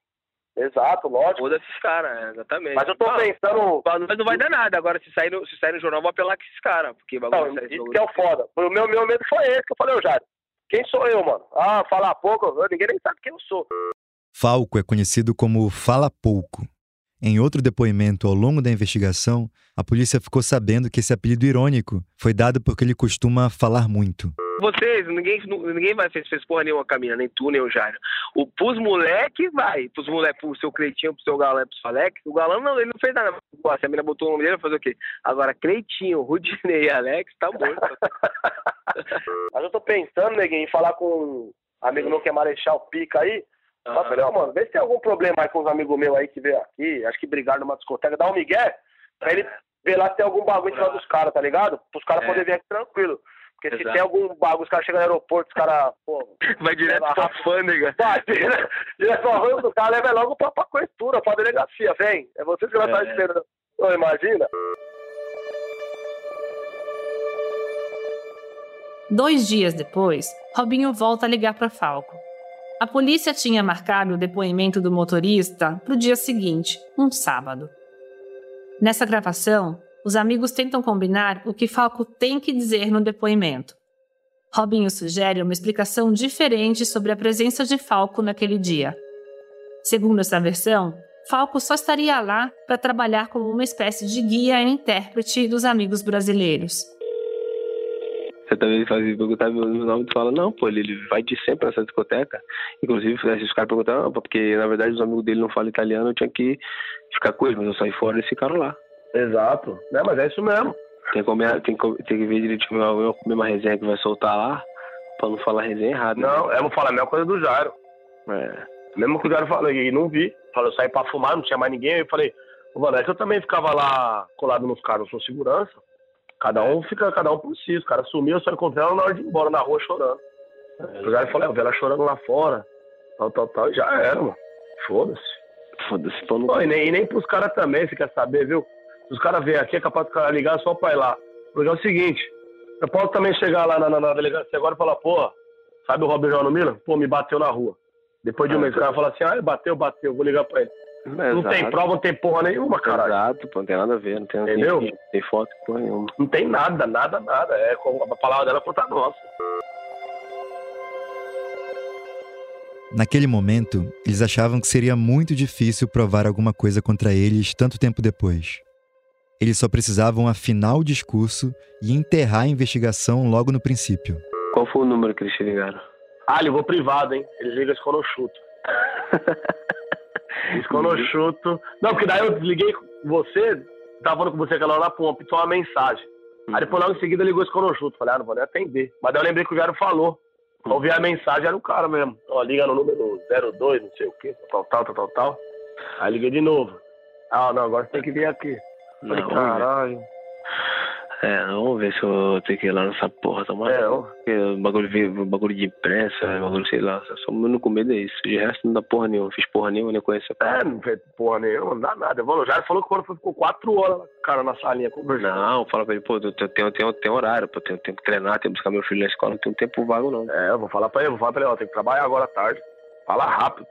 Exato, lógico. Foda esses caras, exatamente. Mas eu tô não, pensando. Mas não vai dar nada. Agora, se sair no, se sair no jornal, eu vou apelar com esses caras. Porque bagulho não, isso que é o foda. O meu, meu medo foi esse que eu falei, ô Jário. Quem sou eu, mano? Ah, falar pouco, ninguém nem sabe quem eu sou. Falco é conhecido como Fala Pouco. Em outro depoimento ao longo da investigação, a polícia ficou sabendo que esse apelido irônico foi dado porque ele costuma falar muito. Vocês, ninguém, ninguém vai fez, fez porra nenhuma caminha, nem tu, nem o Jairo. O, pros moleque, vai. Pros moleque, pro seu Cleitinho, pro seu galã, pro seu Alex. O galã não, ele não fez nada. Pô, se a menina botou o nome dele, vai fazer o quê? Agora, Cleitinho, Rudinei e Alex, tá morto. <laughs> <laughs> Mas eu tô pensando, neguinho, em falar com um amigo meu que é Marechal Pica aí. Ah. Só falei, ó, mano, vê se tem algum problema aí com os amigos meus aí que veio aqui, acho que brigaram numa discoteca, dá um migué, pra ele ver lá se tem algum bagulho em cima dos caras, tá ligado? Para os caras é. poderem vir aqui tranquilo. Porque Exato. se tem algum bagulho, os caras chegam no aeroporto, os caras, pô. Vai direto pra alfândega. Vai, <laughs> direto, direto pro arranjo do cara, leva logo pra, pra cobertura, pra delegacia, vem. É vocês que vai estar é. esperando. Ô, imagina. Dois dias depois, Robinho volta a ligar para Falco. A polícia tinha marcado o depoimento do motorista para o dia seguinte, um sábado. Nessa gravação, os amigos tentam combinar o que Falco tem que dizer no depoimento. Robinho sugere uma explicação diferente sobre a presença de Falco naquele dia. Segundo essa versão, Falco só estaria lá para trabalhar como uma espécie de guia e intérprete dos amigos brasileiros. Você também faz perguntar meu nome, tu fala, não, pô, ele, ele vai de sempre nessa discoteca. Inclusive, os caras perguntaram, não, porque na verdade os amigos dele não falam italiano, eu tinha que ficar com eles, mas eu saí fora e eles ficaram lá. Exato, né? Mas é isso mesmo. Tem que, comer, tem que, tem que ver direitinho a mesma resenha que vai soltar lá, pra não falar resenha errada. Não, né? eu vou falar a mesma coisa do Jairo. É. Mesmo que o Jairo falou, e não vi. Falou, eu saí pra fumar, não tinha mais ninguém. Eu falei, mano, é que eu também ficava lá colado nos caras, eu sou segurança. Cada um fica, cada um por si. Os caras sumiu, eu só encontrei ela na hora de ir embora na rua chorando. É. O Jairo falou, vi ela chorando lá fora, tal, tal, tal, e já era, mano. Foda-se. Foda-se, pô, não... e, nem, e nem pros caras também, você quer saber, viu? Se os caras vêm aqui, é capaz do cara ligar só pra ir lá. Porque é o seguinte, eu posso também chegar lá na, na, na delegacia agora e falar, pô, sabe o Robin no Milan? Pô, me bateu na rua. Depois de um ah, mês, o cara fala assim, ah, bateu, bateu, vou ligar pra ele. É, não tem prova, não tem porra nenhuma, cara. Exato, pô, não tem nada a ver, não tem, Entendeu? Tem, tem foto, porra nenhuma. Não tem nada, nada, nada. É a palavra dela contra a nossa. Naquele momento, eles achavam que seria muito difícil provar alguma coisa contra eles tanto tempo depois. Eles só precisavam afinar o discurso e enterrar a investigação logo no princípio. Qual foi o número que eles te ligaram? Ah, ligou privado, hein? Eles ligam quando eu chuto. <laughs> quando eu chuto. Não, porque daí eu desliguei você, tava falando com você aquela hora lá, pô, pitou uma mensagem. Aí depois logo em seguida ligou esse quando eu chuto. Falei, ah, não vou nem atender. Mas daí eu lembrei que o Jairo falou. Ouvi a mensagem, era o cara mesmo. Ó, liga no número 02, não sei o quê, tal, tal, tal, tal, tal. Aí liguei de novo. Ah, não, agora você tem que vir aqui. Falei, não, caralho. É, vamos ver se eu tenho que ir lá nessa porra, maluco? É, bagulho, bagulho de imprensa, bagulho, sei lá. Só o único medo é isso. De resto não dá porra nenhuma. Fiz porra nenhuma, nem conheço a É, não fez porra nenhuma, não dá nada. O já falou que quando ficou quatro horas, cara, na salinha conversando. Não, fala pra ele, pô, tem, tem, tem, tem horário, pô, tenho tempo que treinar, tenho que buscar meu filho na escola, não tem tempo vago, não. É, eu vou falar pra ele, vou falar pra ele, ó, tem que trabalhar agora à tarde. Fala rápido.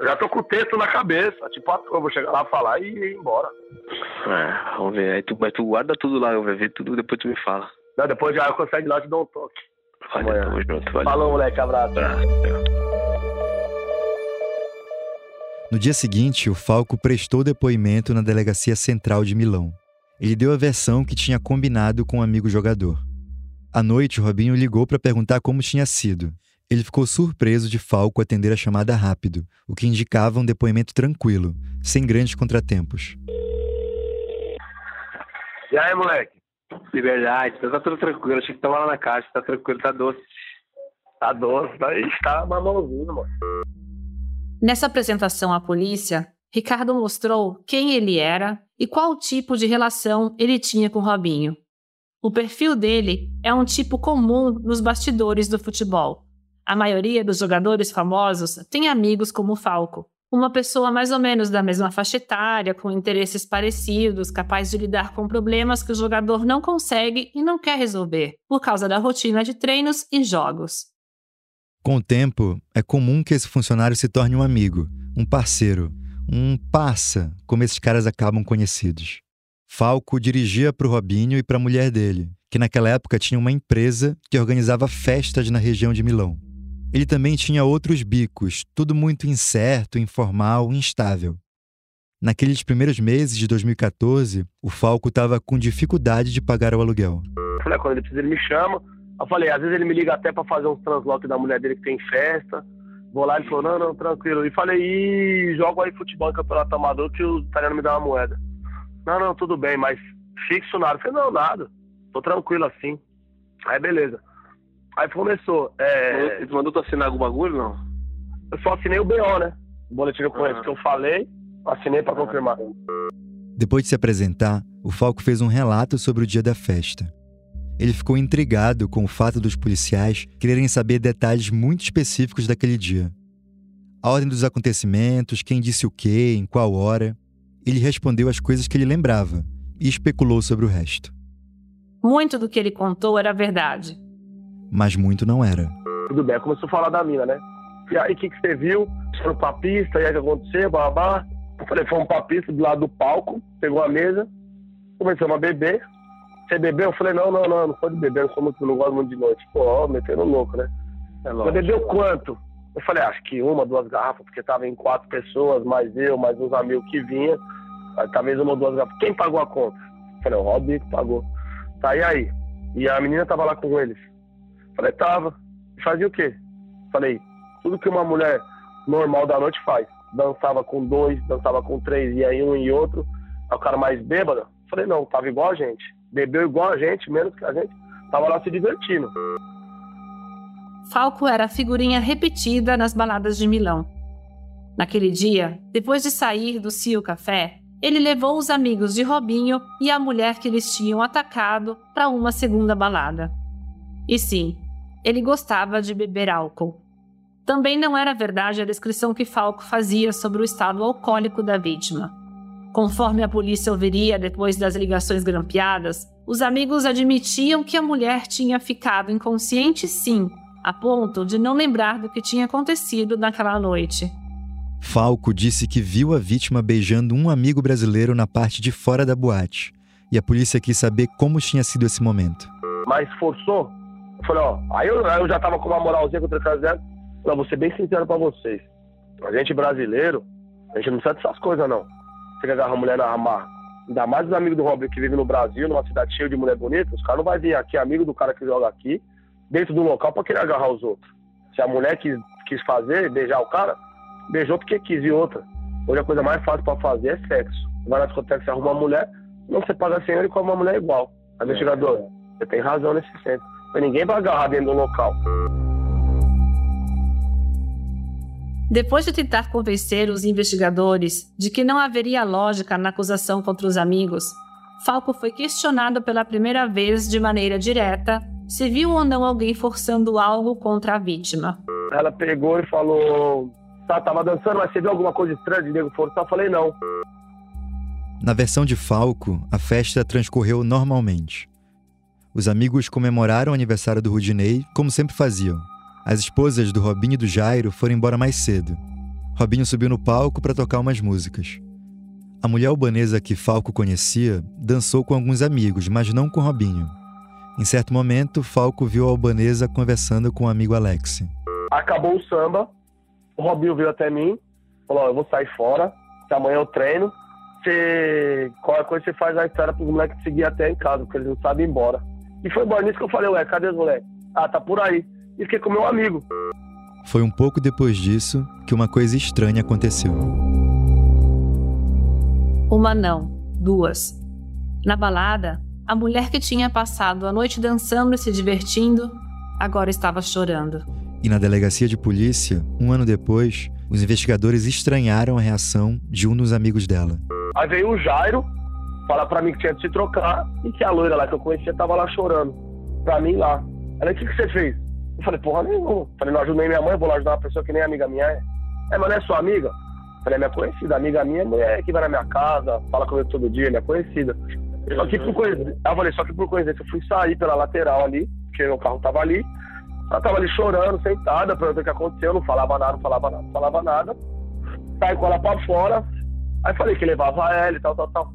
Eu já tô com o texto na cabeça. Tipo, eu vou chegar lá falar e ir embora. É, vamos ver. Aí tu, mas tu guarda tudo lá, eu vou ver tudo, depois tu me fala. Não, depois já eu consigo lá, te dou um toque. Valeu, tamo junto, valeu. Falou, moleque, abraço. abraço. No dia seguinte, o Falco prestou depoimento na Delegacia Central de Milão. Ele deu a versão que tinha combinado com um amigo jogador. À noite, o Robinho ligou para perguntar como tinha sido. Ele ficou surpreso de Falco atender a chamada rápido, o que indicava um depoimento tranquilo, sem grandes contratempos. E aí, moleque? Liberdade, tá tudo tranquilo. Achei que tava lá na caixa, tá tranquilo, tá doce. Tá doce, tá, tá mamãozinho, mano. Nessa apresentação à polícia, Ricardo mostrou quem ele era e qual tipo de relação ele tinha com Robinho. O perfil dele é um tipo comum nos bastidores do futebol a maioria dos jogadores famosos tem amigos como o Falco, uma pessoa mais ou menos da mesma faixa etária, com interesses parecidos, capaz de lidar com problemas que o jogador não consegue e não quer resolver, por causa da rotina de treinos e jogos. Com o tempo, é comum que esse funcionário se torne um amigo, um parceiro, um passa, como esses caras acabam conhecidos. Falco dirigia para o Robinho e para a mulher dele, que naquela época tinha uma empresa que organizava festas na região de Milão. Ele também tinha outros bicos, tudo muito incerto, informal, instável. Naqueles primeiros meses de 2014, o Falco estava com dificuldade de pagar o aluguel. Falei, quando ele precisa, ele me chama. Eu falei, às vezes ele me liga até pra fazer uns transloques da mulher dele que tem festa. Vou lá, ele falou, não, não, tranquilo. E falei, e jogo aí futebol em campeonato amador que o italiano me dá uma moeda. Não, não, tudo bem, mas fixo nada. Eu falei, não, nada. Tô tranquilo assim. Aí beleza. Aí começou. É... Ele mandou tu assinar algum bagulho, não? Eu só assinei o BO, né? O boletim de ocorrência Ah. que eu falei, assinei pra confirmar. Depois de se apresentar, o Falco fez um relato sobre o dia da festa. Ele ficou intrigado com o fato dos policiais quererem saber detalhes muito específicos daquele dia. A ordem dos acontecimentos, quem disse o quê, em qual hora. Ele respondeu as coisas que ele lembrava e especulou sobre o resto. Muito do que ele contou era verdade. Mas muito não era. Tudo bem, começou a falar da mina, né? E aí, o que, que você viu? Foram pra pista, e aí o que aconteceu? Babá. Eu falei, fomos pra pista do lado do palco, pegou a mesa, começamos a beber. Você bebeu? Eu falei, não, não, não, não foi de beber, eu sou muito, não gosto muito de noite. Pô, ó, metendo louco, né? É Você bebeu quanto? Eu falei, acho que uma, duas garrafas, porque tava em quatro pessoas, mais eu, mais uns amigos que vinham. Aí, Talvez uma ou duas garrafas. Quem pagou a conta? Eu falei, o Robinho que pagou. Tá, e aí? E a menina tava lá com eles. Falei, tava. Fazia o quê? Falei, tudo que uma mulher normal da noite faz. Dançava com dois, dançava com três, e aí um e outro. Aí o cara mais bêbado. Falei, não, tava igual a gente. Bebeu igual a gente, menos que a gente. Tava lá se divertindo. Falco era figurinha repetida nas baladas de Milão. Naquele dia, depois de sair do Cio Café, ele levou os amigos de Robinho e a mulher que eles tinham atacado para uma segunda balada. E sim, ele gostava de beber álcool. Também não era verdade a descrição que Falco fazia sobre o estado alcoólico da vítima. Conforme a polícia ouviria depois das ligações grampeadas, os amigos admitiam que a mulher tinha ficado inconsciente sim, a ponto de não lembrar do que tinha acontecido naquela noite. Falco disse que viu a vítima beijando um amigo brasileiro na parte de fora da boate. E a polícia quis saber como tinha sido esse momento. Mas forçou. Eu falei, ó, aí eu, aí eu já tava com uma moralzinha contra o Casero. Não, vou ser bem sincero pra vocês. A gente brasileiro, a gente não precisa dessas coisas, não. Você que agarra a mulher na amarra. Ainda mais os amigos do Robert que vivem no Brasil, numa cidade cheia de mulher bonita, os caras não vão vir aqui, amigo do cara que joga aqui, dentro do local pra querer agarrar os outros. Se a mulher quis, quis fazer, beijar o cara, beijou porque quis e outra. Hoje a coisa mais fácil pra fazer é sexo. Vai na discoteca, você arruma uma mulher, não você paga 100 euros e come uma mulher igual. Aí, investigador, você tem razão nesse centro. Ninguém vai agarrar dentro do local. Depois de tentar convencer os investigadores de que não haveria lógica na acusação contra os amigos, Falco foi questionado pela primeira vez de maneira direta se viu ou não alguém forçando algo contra a vítima. Ela pegou e falou: tá, tava dançando, mas você viu alguma coisa estranha de nego forçar? Eu falei: não. Na versão de Falco, a festa transcorreu normalmente. Os amigos comemoraram o aniversário do Rudinei, como sempre faziam. As esposas do Robinho e do Jairo foram embora mais cedo. Robinho subiu no palco para tocar umas músicas. A mulher albanesa que Falco conhecia dançou com alguns amigos, mas não com Robinho. Em certo momento, Falco viu a albanesa conversando com o amigo Alex. Acabou o samba, o Robinho veio até mim, falou: eu vou sair fora, que amanhã eu treino. Você, qualquer coisa você faz a história pros moleques seguir até em casa, porque eles não sabem ir embora. E foi embora nisso que eu falei: ué, cadê os moleques? Ah, tá por aí. E fiquei com meu amigo. Foi um pouco depois disso que uma coisa estranha aconteceu. Uma não, duas. Na balada, a mulher que tinha passado a noite dançando e se divertindo agora estava chorando. E na delegacia de polícia, um ano depois, os investigadores estranharam a reação de um dos amigos dela. Aí veio o Jairo, falar pra mim que tinha de se trocar e que a loira lá que eu conhecia tava lá chorando. Pra mim lá. Ela, o que, que você fez? Eu falei, porra nenhuma. Falei, não ajudei minha mãe, vou lá ajudar uma pessoa que nem amiga minha é. É, mas não é sua amiga? Falei, é minha conhecida. Amiga minha é mulher que vai na minha casa, fala comigo todo dia, minha conhecida. Só que por coincidência, eu falei, só que por coincidência eu fui sair pela lateral ali, porque meu carro tava ali. Ela tava ali chorando, sentada, perguntando o que aconteceu, não falava nada, não falava nada, não falava nada. Saí com ela pra fora, aí falei que levava ela e tal, tal, tal.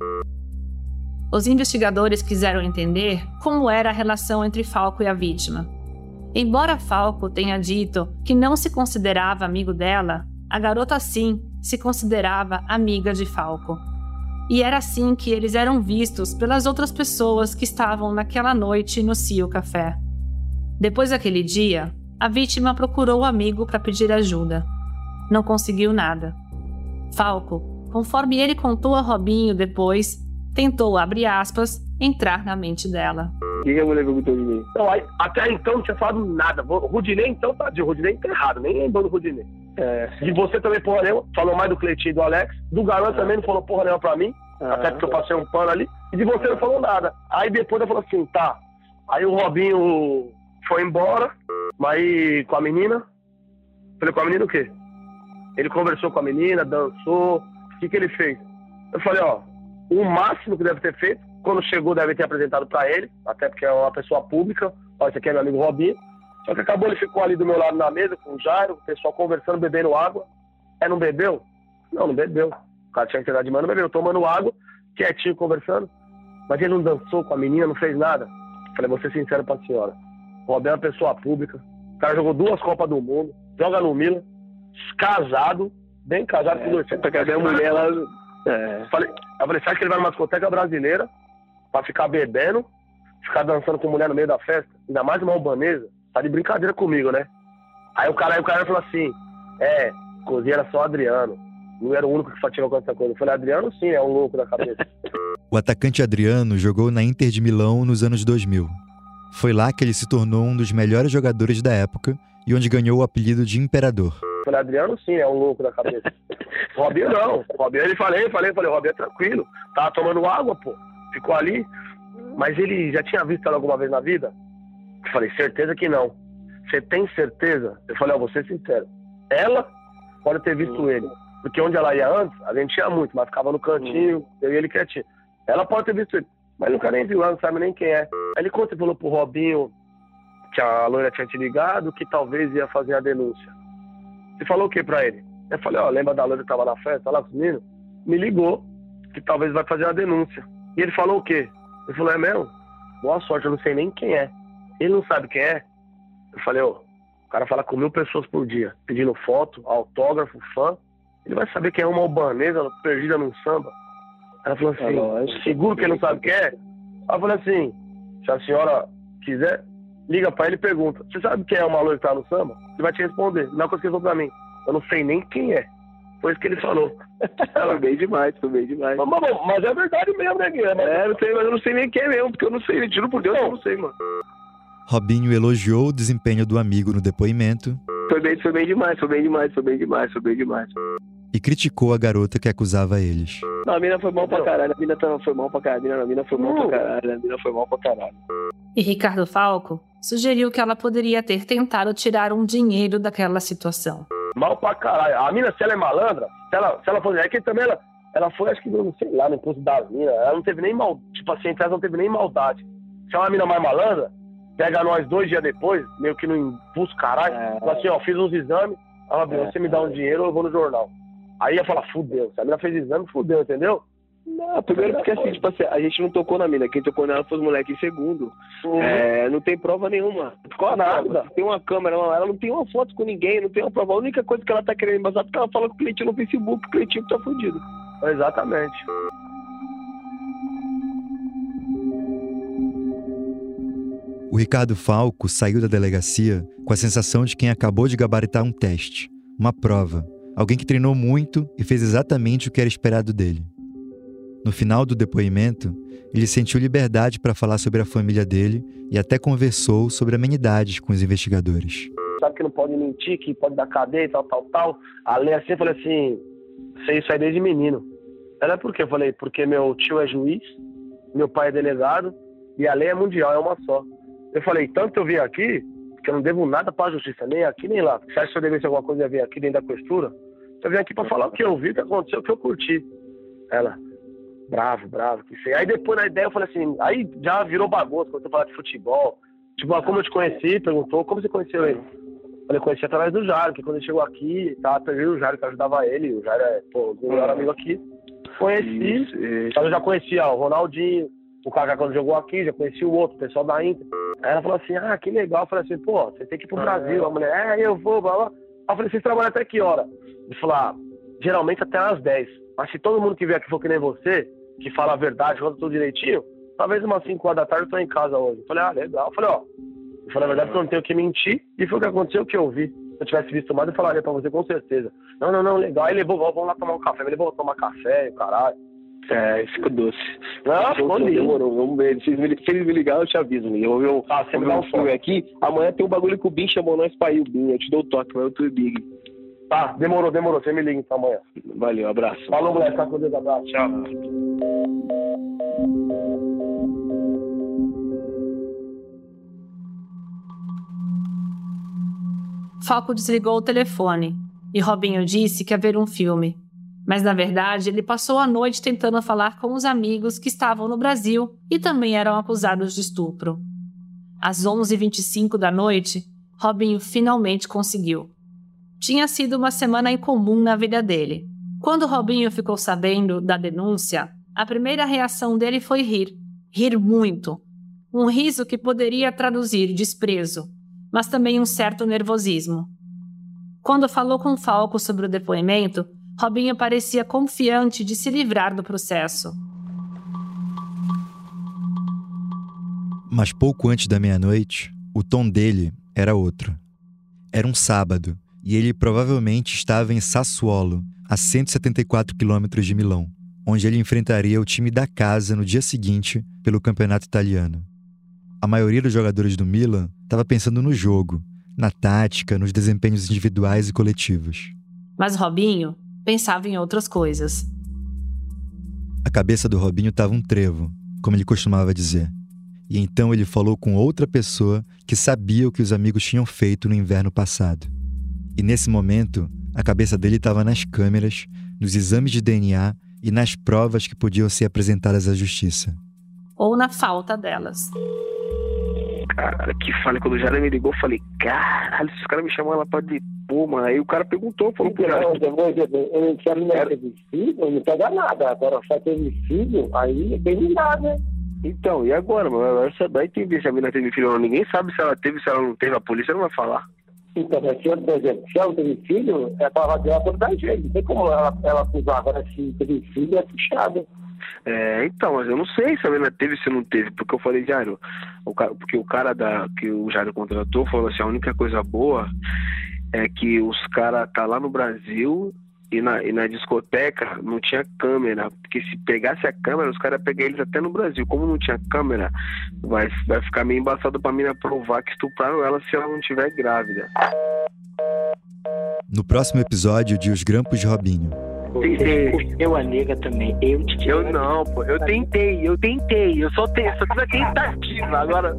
Os investigadores quiseram entender como era a relação entre Falco e a vítima. Embora Falco tenha dito que não se considerava amigo dela, a garota sim se considerava amiga de Falco. E era assim que eles eram vistos pelas outras pessoas que estavam naquela noite no Cio Café. Depois daquele dia, a vítima procurou o amigo para pedir ajuda. Não conseguiu nada. Falco, conforme ele contou a Robinho depois, tentou, abre aspas, entrar na mente dela. E a mulher perguntou de mim. Então, aí, até então não tinha falado nada. O Rudinei, então, tá de Rudinei tá errado, nem lembrou do Rudinei. É. E você também, porra nenhuma, falou mais do Cleitinho e do Alex. Do Garão é. também não falou porra nenhuma pra mim, é. até porque eu passei um pano ali. E de você não falou nada. Aí depois eu falou assim, tá. Aí o Robinho foi embora, mas com a menina. Falei, com a menina o quê? Ele conversou com a menina, dançou. O que, que ele fez? Eu falei, ó, o máximo que deve ter feito, quando chegou, deve ter apresentado para ele, até porque é uma pessoa pública. Ó, esse aqui é meu amigo Robinho. Só que acabou, ele ficou ali do meu lado na mesa com o Jairo, o pessoal conversando, bebendo água. É, não bebeu? Não, não bebeu. O cara tinha que ter de mano, bebeu. Tomando água, quietinho, conversando. Mas ele não dançou com a menina, não fez nada. Falei, vou ser sincero pra senhora. O Robinho é uma pessoa pública. O cara jogou duas Copas do Mundo, joga no Milan, casado, bem casado com dois filhos. Porque a mulher, ela. É. Falei, eu falei, você acha que ele vai numa discoteca brasileira pra ficar bebendo, ficar dançando com mulher no meio da festa? Ainda mais uma albanesa? Tá de brincadeira comigo, né? Aí o cara, aí o cara falou assim, é, cozinha era só Adriano. Não era o único que fatigou com essa coisa. Eu falei, Adriano sim, é um louco da cabeça. <laughs> o atacante Adriano jogou na Inter de Milão nos anos 2000. Foi lá que ele se tornou um dos melhores jogadores da época e onde ganhou o apelido de Imperador. Falei, Adriano sim, é um louco da cabeça. <laughs> Robinho não. Robinho, ele falei, falei, falei, Robinho é tranquilo. Tava tomando água, pô. Ficou ali. Mas ele já tinha visto ela alguma vez na vida? Eu falei, certeza que não. Você tem certeza? Eu falei, ó, vou ser sincero. Ela pode ter visto hum. ele. Porque onde ela ia antes, a gente tinha muito, mas ficava no cantinho, hum. eu e ele quietinho. Ela pode ter visto ele. Mas nunca nem viu, ela não sabe nem quem é. Aí ele conta e falou pro Robinho que a loira tinha te ligado, que talvez ia fazer a denúncia. Você falou o que pra ele? Eu falei, ó, lembra da loira que tava na festa, lá com os meninos? Me ligou, que talvez vai fazer a denúncia. E ele falou o quê? Ele falou, é mesmo? Boa sorte, eu não sei nem quem é. Ele não sabe quem é? Eu falei, ó, o cara fala com mil pessoas por dia, pedindo foto, autógrafo, fã. Ele vai saber quem é uma albanesa perdida num samba. Ela falou assim, é seguro que ele não sabe quem é? Ela falou assim, se a senhora quiser, liga pra ele e pergunta, você sabe quem é o maluco que tá no samba? Ele vai te responder. Não coisa que ele falou pra mim. Eu não sei nem quem é. Foi isso que ele falou. <laughs> foi bem demais, foi bem demais. Mas, mas, mas é verdade mesmo, né, Guilherme? É, não sei, mas eu não sei nem quem é mesmo, porque eu não sei, juro por Deus, não. eu não sei, mano. Robinho elogiou o desempenho do amigo no depoimento. Foi bem, foi bem demais, foi bem demais, foi bem demais, foi bem demais e criticou a garota que acusava eles. Não, a mina foi mal pra caralho, a mina foi mal pra caralho, a mina foi mal pra caralho, a mina foi mal pra caralho. E Ricardo Falco sugeriu que ela poderia ter tentado tirar um dinheiro daquela situação. Mal pra caralho. A mina, se ela é malandra, se ela, se ela for. É que também ela, ela foi, acho que, não sei lá, no impulso da mina. Ela não teve nem mal. Tipo assim, ela não teve nem maldade. Se é uma mina mais malandra, pega nós dois dias depois, meio que no impulso caralho, é. fala assim, ó, fiz uns exames, ela é, você me dá um dinheiro, eu vou no jornal. Aí ia falar, fudeu. Se a mina fez exame, fudeu, entendeu? Não, primeiro porque assim, tipo assim, a gente não tocou na mina, quem tocou nela foi os moleques em segundo. Uhum. É, não tem prova nenhuma. Ficou nada. Tem uma câmera, ela não tem uma foto com ninguém, não tem uma prova. A única coisa que ela tá querendo embasar é porque ela fala com o cliente no Facebook, o cliente tá fudido. Exatamente. O Ricardo Falco saiu da delegacia com a sensação de quem acabou de gabaritar um teste, uma prova, Alguém que treinou muito e fez exatamente o que era esperado dele. No final do depoimento, ele sentiu liberdade para falar sobre a família dele e até conversou sobre amenidades com os investigadores. Sabe que não pode mentir, que pode dar cadeia, tal, tal, tal. A lei assim, eu falei assim, sei isso aí desde menino. Ela por quê? Eu falei, porque meu tio é juiz, meu pai é delegado e a lei é mundial, é uma só. Eu falei, tanto eu vim aqui, que eu não devo nada para a justiça, nem aqui nem lá. Você acha que eu devesse alguma coisa a ver aqui dentro da costura? Eu vim aqui para falar o que eu vi, o que aconteceu, o que eu curti. Ela, bravo, bravo, que sei. Aí depois na ideia eu falei assim, aí já virou bagunça quando eu falar de futebol. Tipo, ah, como eu te conheci, perguntou, como você conheceu ele? Falei, conheci através do Jário, que quando ele chegou aqui, tava perdendo o Jário que ajudava ele, o Jário é, pô, o melhor amigo aqui. Conheci, isso, isso. eu já conhecia ó, o Ronaldinho, o Kaká quando jogou aqui, já conheci o outro, o pessoal da Inter. Aí ela falou assim, ah, que legal. Eu falei assim, pô, você tem que ir pro ah, Brasil. É. A mulher, é, eu vou, blá, blá. Aí eu falei, vocês trabalham até que hora? Ele falou, ah, geralmente até às 10. Mas se todo mundo que vier aqui for que nem você, que fala a verdade, conta tudo direitinho, talvez umas 5 horas da tarde eu tô em casa hoje. Eu falei, ah, legal. Eu falei, ó, Eu falei, na verdade, que eu não tenho que mentir, e foi o que aconteceu, que eu vi. Se eu tivesse visto mais, eu falaria pra você com certeza. Não, não, não, legal. Aí levou, vamos lá tomar um café. Ele levou tomar café, caralho. É, ficou doce. Não, ficou lindo. Demorou, vamos ver. Se eles, eles me ligar, eu te aviso. Eu vou ver um, Ah, você me dá um um filme aqui. Amanhã tem um bagulho que o Bin chamou nós pra ir, o Bin. Eu te dou o toque, mas eu tô Big. Tá, demorou, demorou. Você me liga então amanhã. Valeu, abraço. Falou, moleque. Fica com Deus, abraço. Tchau. Falco desligou o telefone e Robinho disse que ia ver um filme. Mas na verdade, ele passou a noite tentando falar com os amigos que estavam no Brasil e também eram acusados de estupro. Às 11h25 da noite, Robinho finalmente conseguiu. Tinha sido uma semana incomum na vida dele. Quando Robinho ficou sabendo da denúncia, a primeira reação dele foi rir. Rir muito. Um riso que poderia traduzir desprezo, mas também um certo nervosismo. Quando falou com Falco sobre o depoimento, Robinho parecia confiante de se livrar do processo. Mas pouco antes da meia-noite, o tom dele era outro. Era um sábado e ele provavelmente estava em Sassuolo, a 174 quilômetros de Milão, onde ele enfrentaria o time da casa no dia seguinte pelo campeonato italiano. A maioria dos jogadores do Milan estava pensando no jogo, na tática, nos desempenhos individuais e coletivos. Mas Robinho pensava em outras coisas. A cabeça do Robinho estava um trevo, como ele costumava dizer. E então ele falou com outra pessoa que sabia o que os amigos tinham feito no inverno passado. E nesse momento, a cabeça dele estava nas câmeras, nos exames de DNA e nas provas que podiam ser apresentadas à justiça. Ou na falta delas. Cara, que falha. Quando o Jair me ligou, eu falei, caralho, se os caras me chamam lá pra depor, mano. Aí o cara perguntou, falou pro Jair. Eu não quero nem ter filho, não pega nada. Agora, só teve filho, aí é bem ligado, né? Então, e agora, mano? Agora você vai entender se a menina teve filho ou não. Ninguém sabe se ela teve, se ela não teve. A polícia não vai falar. Eu, por exemplo, se ela teve filho, é pra dela toda da gente. Não tem como ela, ela acusar. Agora, se teve filho, é puxado. É, então, mas eu não sei se a menina teve se não teve, porque eu falei, Jairo, o cara, porque o cara da, que o Jairo contratou falou assim, a única coisa boa é que os caras tá lá no Brasil e na, e na discoteca não tinha câmera, porque se pegasse a câmera, os caras pegaram eles até no Brasil. Como não tinha câmera, vai, vai ficar meio embaçado pra menina provar que estupraram ela se ela não tiver grávida. No próximo episódio de Os Grampos de Robinho. Eu a nega também. Eu te Eu não, pô. Eu tentei, eu tentei. Eu só tentei, só fiz a tentativa. Agora,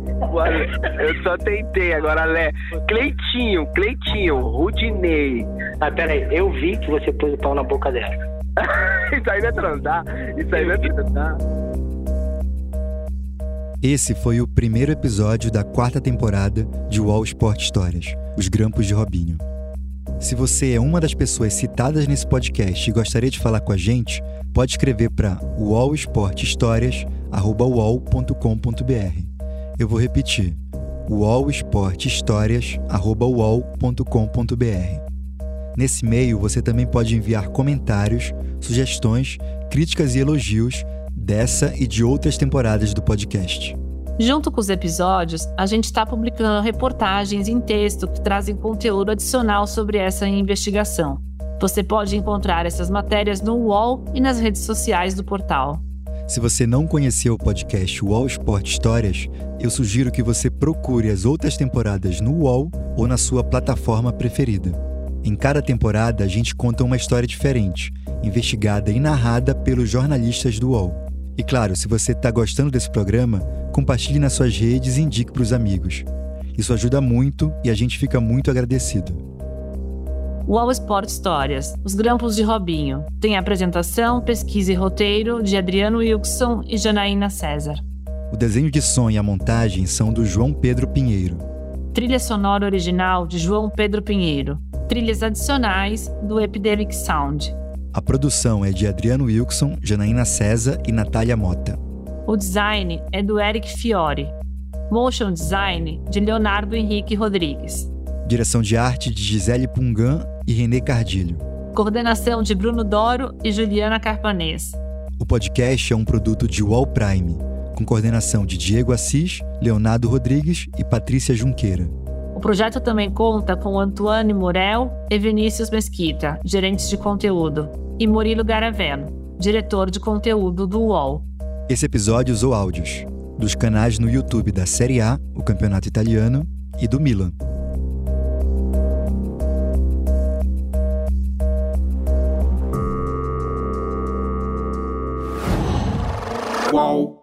eu só tentei. Agora, Lé. Cleitinho, Cleitinho, Rudinei. Ah, peraí, eu vi que você pôs o pau na boca dela. <laughs> Isso aí não é transar. Isso aí não é transar. Esse foi o primeiro episódio da quarta temporada de UOL Sport Histórias, Os Grampos de Robinho. Se você é uma das pessoas citadas nesse podcast e gostaria de falar com a gente, pode escrever para uolsporthistórias@uol.com.br. Eu vou repetir: uolsporthistórias@uol.com.br. Nesse e-mail você também pode enviar comentários, sugestões, críticas e elogios dessa e de outras temporadas do podcast. Junto com os episódios, a gente está publicando reportagens em texto que trazem conteúdo adicional sobre essa investigação. Você pode encontrar essas matérias no UOL e nas redes sociais do portal. Se você não conheceu o podcast UOL Sport Histórias, eu sugiro que você procure as outras temporadas no UOL ou na sua plataforma preferida. Em cada temporada, a gente conta uma história diferente, investigada e narrada pelos jornalistas do UOL. E claro, se você está gostando desse programa, compartilhe nas suas redes e indique para os amigos. Isso ajuda muito e a gente fica muito agradecido. UOL Sport Histórias, Os Grampos de Robinho. Tem apresentação, pesquisa e roteiro de Adriano Wilson e Janaína César. O desenho de som e a montagem são do João Pedro Pinheiro. Trilha sonora original de João Pedro Pinheiro. Trilhas adicionais do Epidemic Sound. A produção é de Adriano Wilson, Janaína César e Natália Mota. O design é do Eric Fiore. Motion design de Leonardo Henrique Rodrigues. Direção de arte de Gisele Pungan e Renê Cardilho. Coordenação de Bruno Doro e Juliana Carpanês. O podcast é um produto de Wall Prime, com coordenação de Diego Assis, Leonardo Rodrigues e Patrícia Junqueira. O projeto também conta com Antoine Morel e Vinícius Mesquita, gerentes de conteúdo, e Murilo Garaveno, diretor de conteúdo do UOL. Esse episódio usou áudios dos canais no YouTube da Série A, o campeonato italiano, e do Milan. Qual?